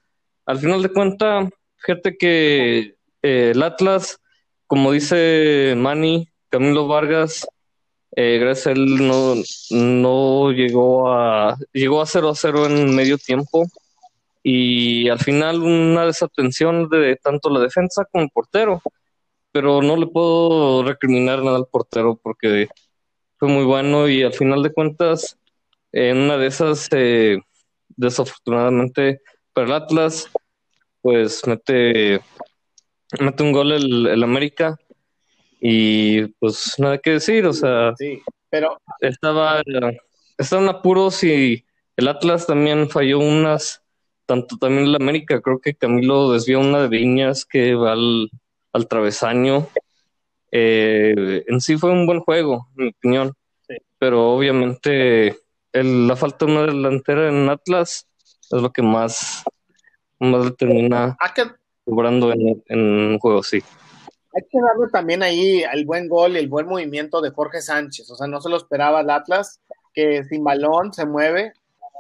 al final de cuentas fíjate que eh, el Atlas como dice Manny Camilo Vargas Eh, gracias a él no, no llegó a llegó a 0 a 0 en medio tiempo. Y al final una desatención de tanto la defensa como el portero, pero no le puedo recriminar nada al portero porque fue muy bueno y al final de cuentas en una de esas eh, desafortunadamente para el Atlas pues mete mete un gol el, el América y pues nada que decir, o sea, Sí, pero estaba, estaban apuros y el Atlas también falló unas, tanto también el América, creo que Camilo desvió una de Viñas que va al, al travesaño. Eh, en sí fue un buen juego, en mi opinión, Sí. pero obviamente el- la falta de una delantera en Atlas es lo que más, más le termina hay que, cobrando en, en un juego así. Hay que darle también ahí el buen gol y el buen movimiento de Jorge Sánchez. O sea, no se lo esperaba el Atlas, que sin balón se mueve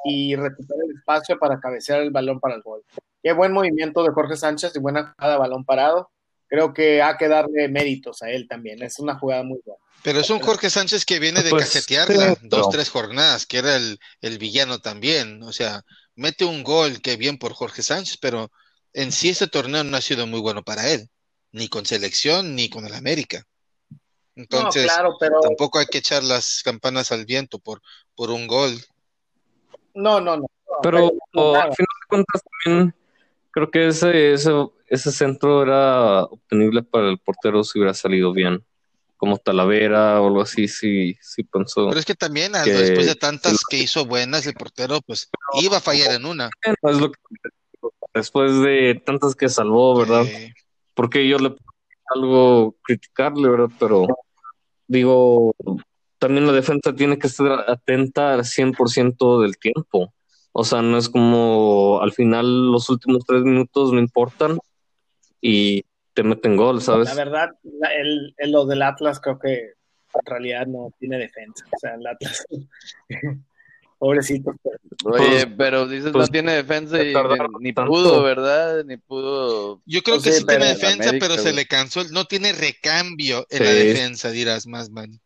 y recupera el espacio para cabecear el balón para el gol. Qué buen movimiento de Jorge Sánchez y buena jugada de balón parado. Creo que hay que darle méritos a él también. Es una jugada muy buena. Pero es un Jorge Sánchez que viene de Pues, casetearla sí, dos, tres jornadas, que era el, el villano también. O sea, mete un gol, que bien por Jorge Sánchez, pero en sí este torneo no ha sido muy bueno para él, ni con selección, ni con el América. Entonces, no, claro, pero tampoco hay que echar las campanas al viento por, por un gol. no, no, no. Pero no, al final de cuentas también creo que ese, ese, ese centro era obtenible para el portero si hubiera salido bien, como Talavera o algo así, sí, sí pensó. Pero es que también, Que- después de tantas que hizo buenas, el portero pues iba a fallar en una. No es lo que- después de tantas que salvó, ¿verdad? Eh, Porque yo le puedo algo criticarle, ¿verdad? Pero digo, también la defensa tiene que estar atenta al 100% del tiempo. O sea, no es como al final los últimos tres minutos no importan y te meten gol, ¿sabes? La verdad, la- el, el- lo del Atlas creo que en realidad no tiene defensa. O sea, el Atlas. Pobrecito. pero- Oye, Pues- pero dices pues, no tiene defensa y ni, pudo, ¿verdad? Ni pudo. Yo creo Pues que sí, sí tiene defensa, América, pero se le cansó. No tiene recambio en la defensa, dirás más, man.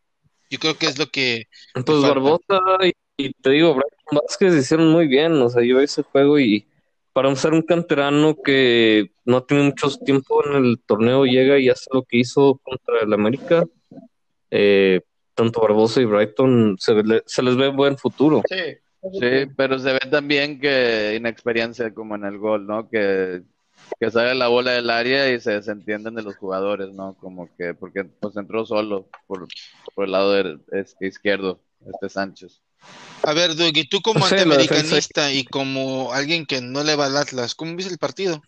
Yo creo que es lo que Pues. Barbosa y, y te digo, Brian Vázquez hicieron muy bien. O sea, yo vi ese juego y para ser un canterano que no tiene mucho tiempo en el torneo, llega y hace lo que hizo contra el América. Eh, tanto Barbosa y Brighton se, ve- se les ve buen futuro. Sí. Sí, pero se ve también que inexperiencia como en el gol, ¿no? Que, que sale la bola del área y se desentienden de los jugadores, ¿no? Como que, porque pues entró solo por, por el lado de- es- izquierdo, este Sánchez. A ver, Doug, y tú como Sí, antiamericanista y como alguien que no le va al Atlas, ¿cómo viste el partido?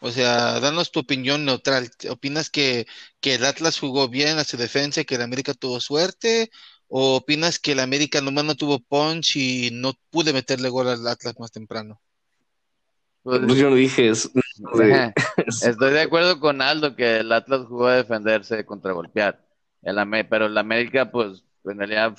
O sea, danos tu opinión neutral. ¿Opinas que, que el Atlas jugó bien a su defensa y que el América tuvo suerte? ¿O opinas que el América nomás no tuvo punch y no pude meterle gol al Atlas más temprano? Pues, Pues yo no dije eso. de- Estoy de acuerdo con Aldo que el Atlas jugó a defenderse contra golpear. El pero el América, pues, en realidad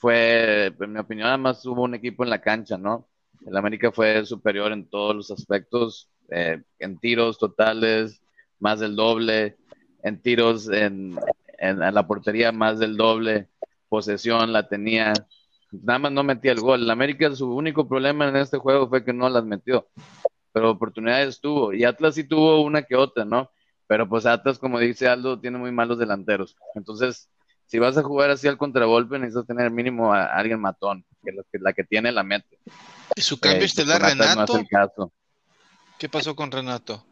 fue, en mi opinión, además hubo un equipo en la cancha, ¿no? El América fue superior en todos los aspectos, eh, en tiros totales, más del doble, en tiros en, en, en la portería, más del doble, posesión la tenía, nada más no metía el gol. El América, su único problema en este juego fue que no las metió pero oportunidades tuvo. Y Atlas sí tuvo una que otra, ¿no? Pero pues Atlas, como dice Aldo, tiene muy malos delanteros. Entonces, si vas a jugar así al contragolpe, necesitas tener mínimo a alguien matón, que la que, la que tiene la mete. ¿Y su cambio Eh, estelar, no Renato? es el caso. ¿Qué pasó con Renato?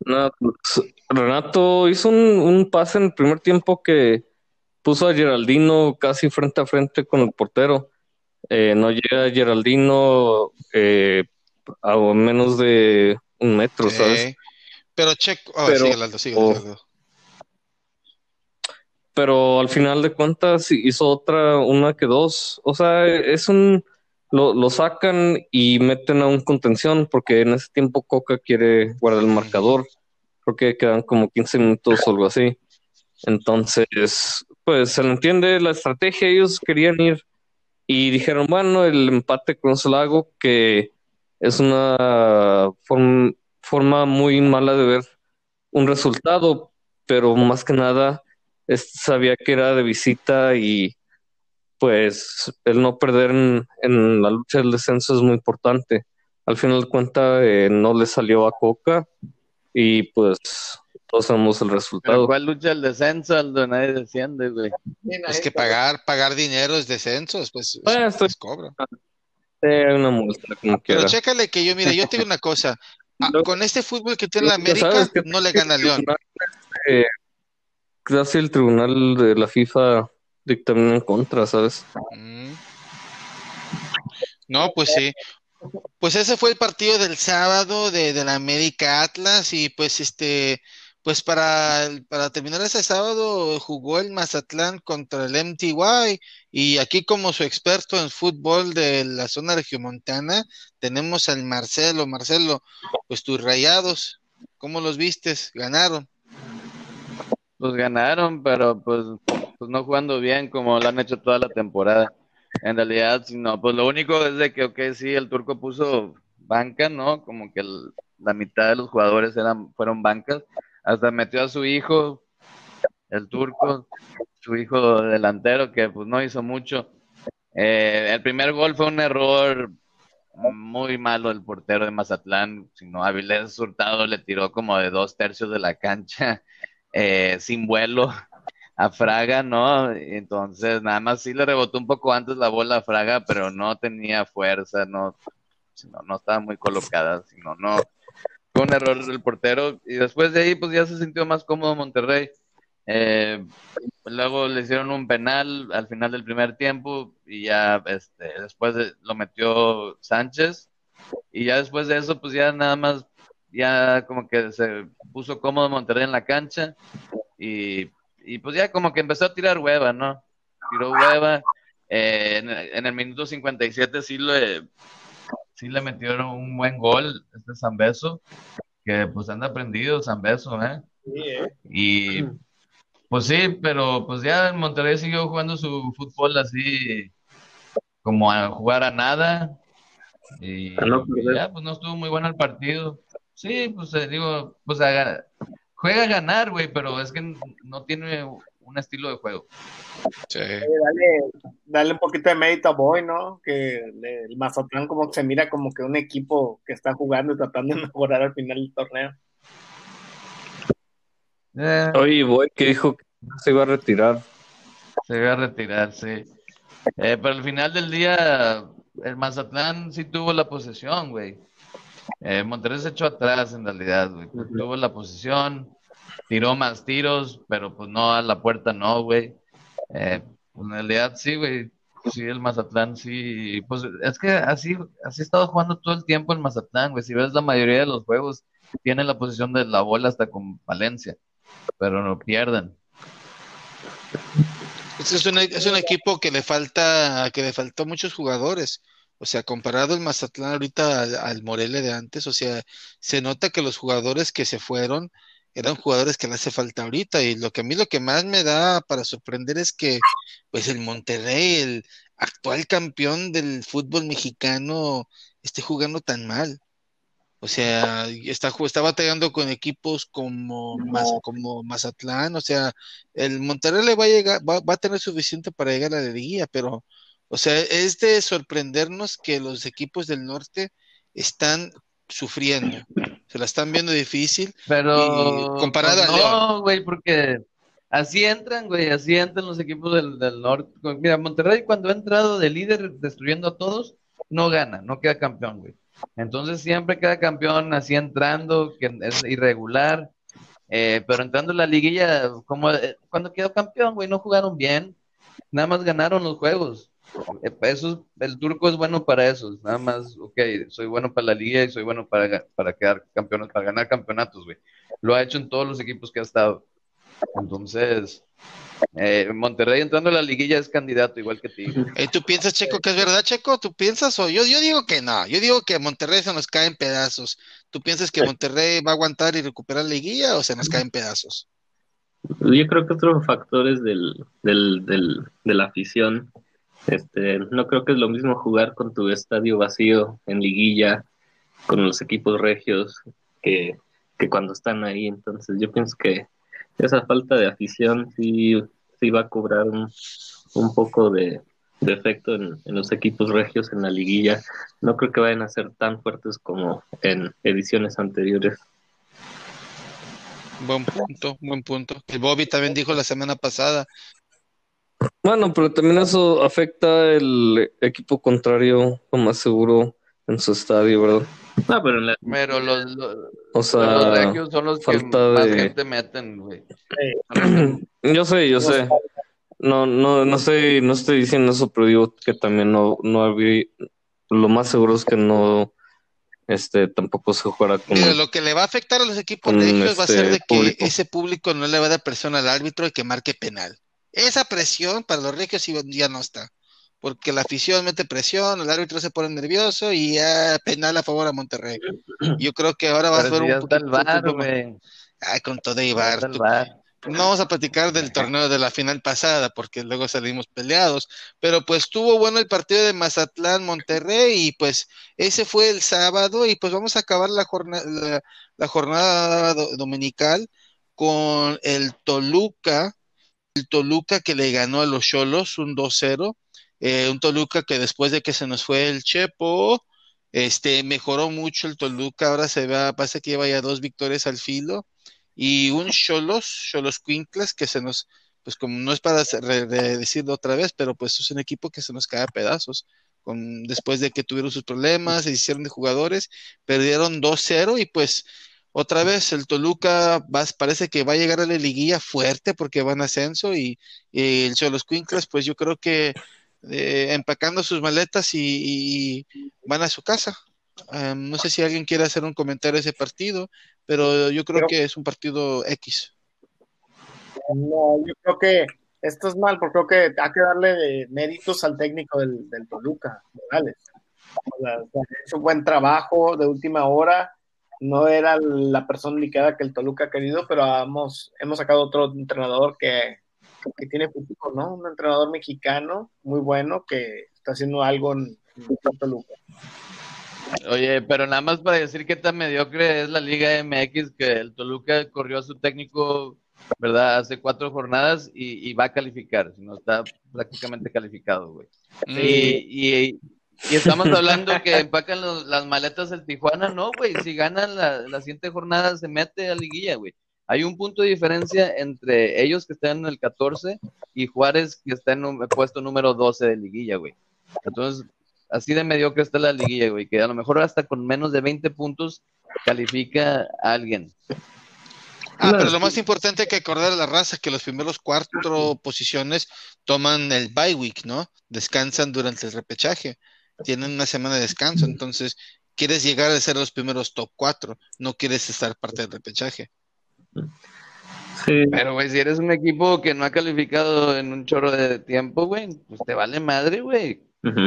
No, pues, Renato hizo un, un pase en el primer tiempo que puso a Geraldino casi frente a frente con el portero. Eh, no llega Geraldino eh, a menos de un metro, ¿sabes? Ok. Pero Checo, ah, Pero- sigue, Aldo, sigue, oh. Aldo. Pero al final de cuentas hizo otra, una que dos. O sea, es un. Lo, lo sacan y meten a un contención porque en ese tiempo Coca quiere guardar el marcador. Creo que quedan como 15 minutos o algo así. Entonces, pues se entiende la estrategia. Ellos querían ir y dijeron, bueno, el empate con Solago, que es una form- forma muy mala de ver un resultado, pero más que nada sabía que era de visita y pues el no perder en, en la lucha del descenso es muy importante. Al final de cuentas eh, no le salió a Coca y pues todos sabemos el Pero resultado. ¿cuál lucha el descenso, Aldo? Nadie desciende, güey. Es que pagar, pagar dinero es descensos, pues, Bueno, es- estoy- cobro. Eh, una muestra como Pero quiera. chécale que yo, mire, yo te digo una cosa. Ah, Lo- con este fútbol que tiene la América, que- no le gana a León. Eh, casi el tribunal de la FIFA dictamina en contra, ¿sabes? Mm. No, pues sí. Pues ese fue el partido del sábado de, de la América Atlas y pues este, pues para, para terminar ese sábado jugó el Mazatlán contra el MTY y aquí como su experto en fútbol de la zona regiomontana tenemos al Marcelo. Marcelo, pues tus rayados, ¿cómo los vistes? ¿Ganaron? Pues ganaron, pero pues, pues no jugando bien como lo han hecho toda la temporada. En realidad, si no, pues lo único es de que, ok, sí, el turco puso banca, ¿no? Como que la mitad de los jugadores eran, fueron bancas. Hasta metió a su hijo, el turco, su hijo delantero, que pues no hizo mucho. Eh, el primer gol fue un error muy malo del portero de Mazatlán, sino Avilés Hurtado le tiró como de dos tercios de la cancha eh, sin vuelo a Fraga, ¿no? Entonces nada más sí le rebotó un poco antes la bola a Fraga, pero no tenía fuerza, no, no estaba muy colocada, sino no. Fue un error del portero y después de ahí pues ya se sintió más cómodo Monterrey. Eh, luego le hicieron un penal al final del primer tiempo y ya este, después de- lo metió Sánchez y ya después de eso pues ya nada más ya como que se puso cómodo Monterrey en la cancha y, y pues ya como que empezó a tirar hueva, ¿no? Tiró hueva. eh, en, en el minuto 57 sí le, sí le metieron un buen gol este Zambeso, que pues anda prendido Zambeso, ¿eh? Y pues sí, pero pues ya en Monterrey siguió jugando su fútbol así como a jugar a nada. Y perder. ya, pues no estuvo muy bueno el partido. Sí, pues eh, digo, pues a- juega a ganar, güey, pero es que no tiene un estilo de juego. Sí. Eh, Dale, dale un poquito de mérito a Boy, ¿no? Que le- el Mazatlán como que se mira como que un equipo que está jugando y tratando de mejorar al final del torneo. Eh, Oye, voy que dijo que se iba a retirar. se va a retirar, sí. Eh, pero al final del día, el Mazatlán sí tuvo la posesión, güey. Eh, Monterrey se echó atrás en realidad, güey. Tuvo la posesión, tiró más tiros, pero pues no a la puerta, no, güey. Eh, pues en realidad sí, güey. Sí, el Mazatlán sí. Pues es que así, así ha estado jugando todo el tiempo el Mazatlán, güey. Si ves la mayoría de los juegos, tiene la posición de la bola hasta con Valencia, pero no pierden. Es, es un, es un equipo que le falta, que le faltó muchos jugadores. O sea, comparado el Mazatlán ahorita al, al Morelia de antes, o sea, se nota que los jugadores que se fueron eran jugadores que le hace falta ahorita. Y lo que a mí lo que más me da para sorprender es que, pues, el Monterrey, el actual campeón del fútbol mexicano, esté jugando tan mal. O sea, está, está batallando con equipos como, como Mazatlán, o sea, el Monterrey le va a llegar, va, va a tener suficiente para llegar a la liguilla, pero, o sea, es de sorprendernos que los equipos del norte están sufriendo, se la están viendo difícil. Pero Y comparado pues, a León. no, güey, porque así entran, güey, así entran los equipos del, del norte. Mira, Monterrey cuando ha entrado de líder destruyendo a todos, no gana, no queda campeón, güey. Entonces siempre queda campeón así entrando, que es irregular. Eh, pero entrando en la liguilla, como eh, cuando quedó campeón, güey, no jugaron bien, nada más ganaron los juegos. Eh, Eso, el turco es bueno para eso, nada más, ok, soy bueno para la liga y soy bueno para, para quedar campeones, para ganar campeonatos, güey. Lo ha hecho en todos los equipos que ha estado. Entonces, eh, Monterrey entrando a la liguilla es candidato igual que ti. Eh, ¿Tú piensas, Checo, que es verdad, Checo? ¿Tú piensas o yo, yo digo que no? Yo digo que Monterrey se nos cae en pedazos. ¿Tú piensas que Monterrey va a aguantar y recuperar la liguilla o se nos cae en pedazos? Yo creo que otro factor es del, del, del, de la afición. Este, no creo que es lo mismo jugar con tu estadio vacío en liguilla, con los equipos regios, que, que cuando están ahí. Entonces yo pienso que esa falta de afición sí, sí va a cobrar un, un poco de, de efecto en, en los equipos regios en la liguilla. No creo que vayan a ser tan fuertes como en ediciones anteriores. Buen punto, buen punto. El Bobby también dijo la semana pasada. Bueno, pero también eso afecta el equipo contrario, lo más seguro, en su estadio, ¿verdad? No, pero la, Pero los, los, O los sea, regios son los que falta más de- gente meten, güey. yo sé, yo sé. No, no, no estoy, no estoy diciendo eso, pero digo que también no, no había, lo más seguro es que no, este, tampoco se jugará con, lo que le va a afectar a los equipos con regios va a este ser de que público. ese público no le va a dar presión al árbitro y que marque penal. Esa presión para los regios ya no está. Porque la afición mete presión, el árbitro se pone nervioso y ya penal a favor a Monterrey. Yo creo que ahora va a ser si un poquito. Ay, con todo y tú- VAR. No vamos a platicar del torneo de la final pasada porque luego salimos peleados, pero pues estuvo bueno el partido de Mazatlán Monterrey y pues ese fue el sábado y pues vamos a acabar la jornada la, la jornada do- dominical con el Toluca, el Toluca que le ganó a los Cholos un 2-0, eh, un Toluca que después de que se nos fue el Chepo, este mejoró mucho el Toluca, ahora se va, parece que lleva ya dos victorias al filo y un Cholos, Cholos Quinclas, que se nos, pues como no es para decirlo otra vez, pero pues es un equipo que se nos cae a pedazos. Con, después de que tuvieron sus problemas, se hicieron de jugadores, perdieron 2-0 y pues otra vez el Toluca va- parece que va a llegar a la liguilla fuerte porque van a ascenso y, y el Cholos Quinclas, pues yo creo que eh, empacando sus maletas y, y van a su casa. Um, no sé si alguien quiere hacer un comentario de ese partido, pero yo creo Pero- que es un partido X. No, yo creo que esto es mal, porque creo que hay que darle méritos al técnico del, del Toluca, Morales. O sea, o sea, ha hecho un buen trabajo de última hora. No era la persona indicada que el Toluca ha querido, pero hemos, hemos sacado otro entrenador que, que tiene futuro, ¿no? Un entrenador mexicano muy bueno que está haciendo algo en, en Toluca. Oye, pero nada más para decir qué tan mediocre es la Liga MX, que el Toluca corrió a su técnico, ¿verdad? Hace cuatro jornadas y, y va a calificar, si no está prácticamente calificado, güey. Y, y, y estamos hablando que empacan los- las maletas el Tijuana, no, güey, si ganan la, la siguiente jornada se mete a liguilla, güey. Hay un punto de diferencia entre ellos que están en el 14 y Juárez que está en un puesto número 12 de liguilla, güey. Entonces, así de mediocre está la liguilla, güey, que a lo mejor hasta con menos de 20 puntos califica a alguien. Ah, pero lo más importante hay que acordar a la raza es que los primeros cuatro posiciones toman el bye week, ¿no? Descansan durante el repechaje. Tienen una semana de descanso, entonces quieres llegar a ser los primeros top cuatro, no quieres estar parte del repechaje. Sí, Pero, güey, si eres un equipo que no ha calificado en un chorro de tiempo, güey, pues te vale madre, güey.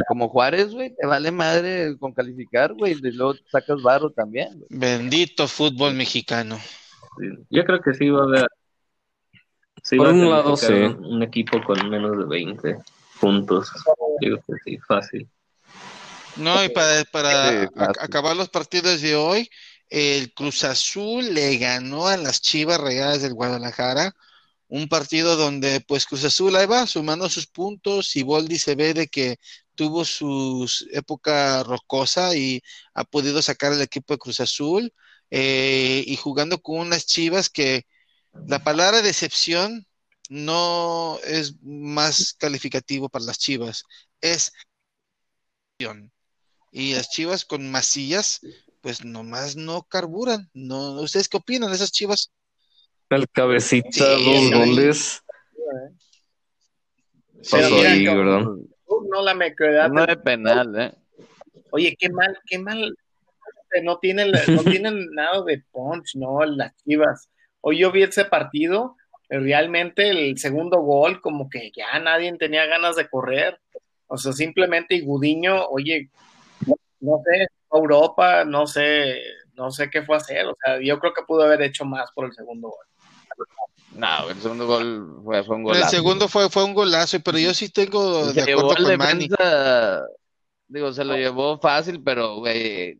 Como Juárez, güey, te vale madre con calificar, güey, y luego sacas barro también. Bendito fútbol mexicano. Sí. Yo creo que sí va a haber. Sí Por va a un lado, sí. un, un equipo con menos de 20 puntos. Digo que sí, fácil. No, y para, para Sí, acabar los partidos de hoy, el Cruz Azul le ganó a las Chivas Rayadas del Guadalajara, un partido donde pues Cruz Azul ahí va sumando sus puntos y Boldi se ve de que tuvo su época rocosa y ha podido sacar el equipo de Cruz Azul eh, y jugando con unas Chivas que la palabra decepción no es más calificativo para las Chivas, es. Y las Chivas con Macías, pues nomás no carburan. No, ¿ustedes qué opinan de esas Chivas? El cabecita, Sí, dos sí. goles. Pasó mira, ahí, ¿verdad? no la mediocridad Uno del de penal, ¿eh? Oye, qué mal, qué mal. No tienen, no tienen nada de punch, ¿no? Las chivas. Hoy yo vi ese partido, realmente el segundo gol, como que ya nadie tenía ganas de correr. O sea, simplemente Igudiño, oye, no, sé, Europa, no sé, no sé qué fue a hacer. O sea, yo creo que pudo haber hecho más por el segundo gol. No, el segundo gol fue, fue un El golazo. segundo fue, fue un golazo, pero yo sí tengo Se de llevó acuerdo el con Manny. digo, se lo llevó fácil, pero, güey,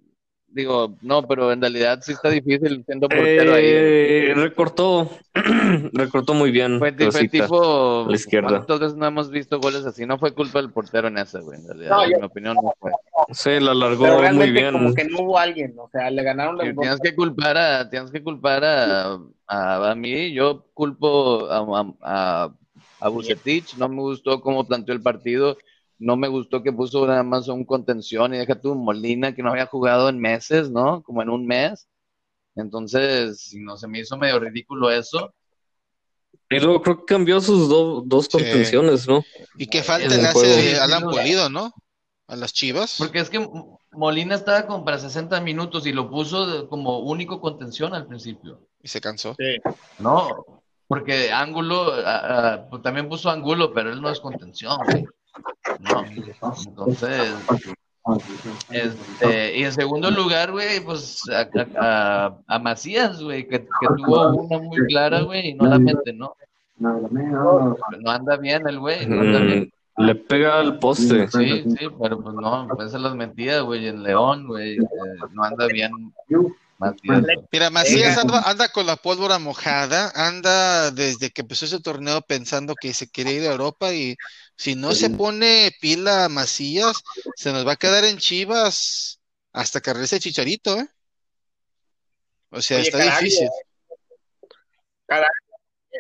digo, no, pero en realidad sí está difícil siendo portero ahí. Eh, recortó, recortó muy bien. Fue, tipo, la izquierda. ¿cuántas veces no hemos visto goles así? No fue culpa del portero en esa, güey, en realidad, No, en yo- mi opinión no fue. Sí, la alargó Pero muy bien. como que no hubo alguien, o sea, le ganaron el Tienes que culpar a, tienes que culpar a, a, a mí, yo culpo a, a, a, no me gustó cómo planteó el partido, no me gustó que puso nada más un contención y deja tu Molina que no había jugado en meses, ¿no? Como en un mes. Entonces, si no se me hizo medio ridículo eso. Y luego creo que cambió sus do- dos Sí. contenciones, ¿no? Y qué falta En le hace Alan Sí, sí, Pulido, ¿no? A las Chivas. Porque es que Molina estaba como para 60 minutos y lo puso de- como único contención al principio. Y se cansó. No, porque Ángulo, pues también puso Ángulo, pero él no es contención, güey. No, entonces, este, y en segundo lugar, güey, pues a, a- a- a Macías, güey, que, que tuvo una muy clara, güey, y no la mete, ¿no? No anda bien el güey, no anda bien. Mm, le pega al poste. Sí, sí, pero pues no, pues se las metía, güey, en León, güey, eh, no anda bien Macías. Mira, Macías anda, anda con la pólvora mojada, anda desde que empezó ese torneo pensando que se quiere ir a Europa y si no se pone pila Macías, se nos va a quedar en Chivas hasta que regrese Chicharito, ¿eh? O sea, Oye, está caray, difícil.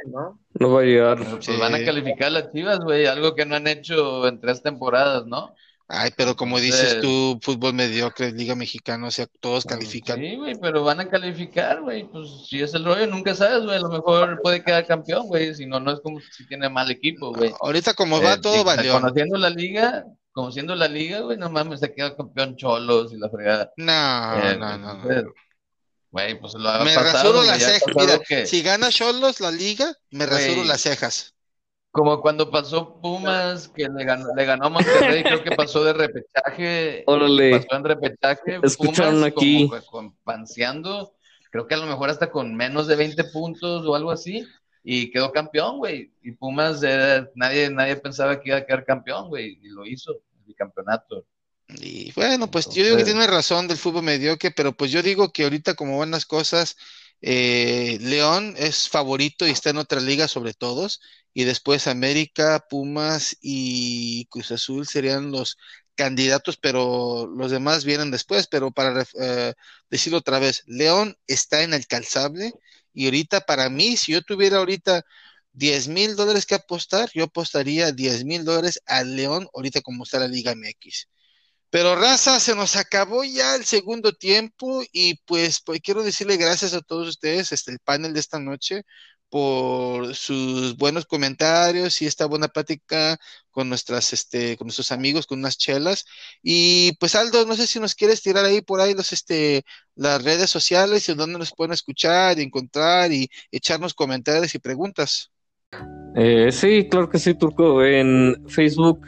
¿no? No va a llegar. Pues Sí. van a calificar las Chivas, güey, algo que no han hecho en tres temporadas, ¿no? Ay, pero como dices tú, fútbol mediocre, Liga Mexicana, o sea, todos califican. Sí, güey, pero van a calificar, güey. Pues si es el rollo, nunca sabes, güey. A lo mejor puede quedar campeón, güey. Si no, no es como si tiene mal equipo, güey. Ahorita como va Eh, todo valió. Conociendo la liga, conociendo la liga, güey, no mames, se queda campeón Cholos y la fregada. No, Eh, no, no, no. Güey, pues lo ha Me pasado, rasuro las cejas. Mira, que- si gana Cholos la liga, me rasuro Güey. las cejas. Como cuando pasó Pumas, que le ganó, le ganó a Monterrey, creo que pasó de repechaje. Órale. Pasó en repechaje. Escucharon Pumas aquí. Como, panseando, creo que a lo mejor hasta con menos de 20 puntos o algo así. Y quedó campeón, güey. Y Pumas, era- nadie, nadie pensaba que iba a quedar campeón, güey. Y lo hizo, el campeonato. Y bueno, pues yo digo que tiene razón del fútbol mediocre, pero pues yo digo que ahorita como van las cosas, eh, León es favorito y está en otra liga sobre todos, y después América, Pumas y Cruz Azul serían los candidatos, pero los demás vienen después, pero para eh, decirlo otra vez, León está en el calzable y ahorita para mí, si yo tuviera ahorita 10 mil dólares que apostar, yo apostaría 10 mil dólares al León ahorita como está la Liga MX. Pero raza, se nos acabó ya el segundo tiempo y pues, pues quiero decirle gracias a todos ustedes, este, el panel de esta noche, por sus buenos comentarios y esta buena plática con nuestras, este, con nuestros amigos, con unas chelas. Y pues Aldo, no sé si nos quieres tirar ahí por ahí los, este, las redes sociales y donde nos pueden escuchar y encontrar y echarnos comentarios y preguntas. Eh, sí, claro que sí, Turco. En Facebook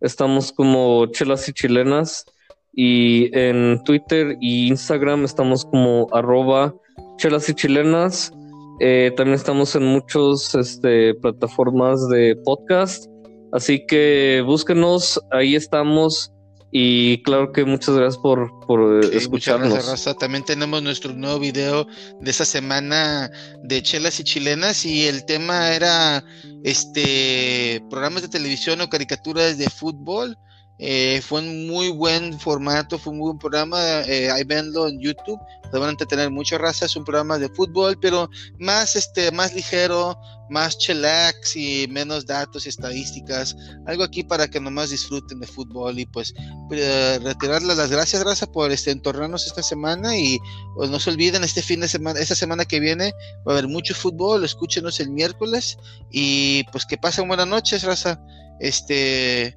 estamos como Chelas y Chilenas y en Twitter y Instagram estamos como arroba Chelas y Chilenas. Eh, también estamos en muchas este, plataformas de podcast, así que búsquenos, ahí estamos. Y claro que muchas gracias por, por eh, muchas escucharnos. gracias, Raza. También tenemos nuestro nuevo video de esta semana de chelas y chilenas y el tema era este programas de televisión o caricaturas de fútbol. Eh, fue un muy buen formato, fue un buen programa. eh, ahí venlo en YouTube. Se van a entretener mucho, raza. Es un programa de fútbol, pero más este, más ligero, más chillax y menos datos y estadísticas. Algo aquí para que nomás disfruten de fútbol y pues eh, retirarles las gracias, Raza, por este, entornarnos esta semana y pues, no se olviden, este fin de semana, esta semana que viene va a haber mucho fútbol, escúchenos el miércoles y pues que pasen buenas noches, Raza. Este,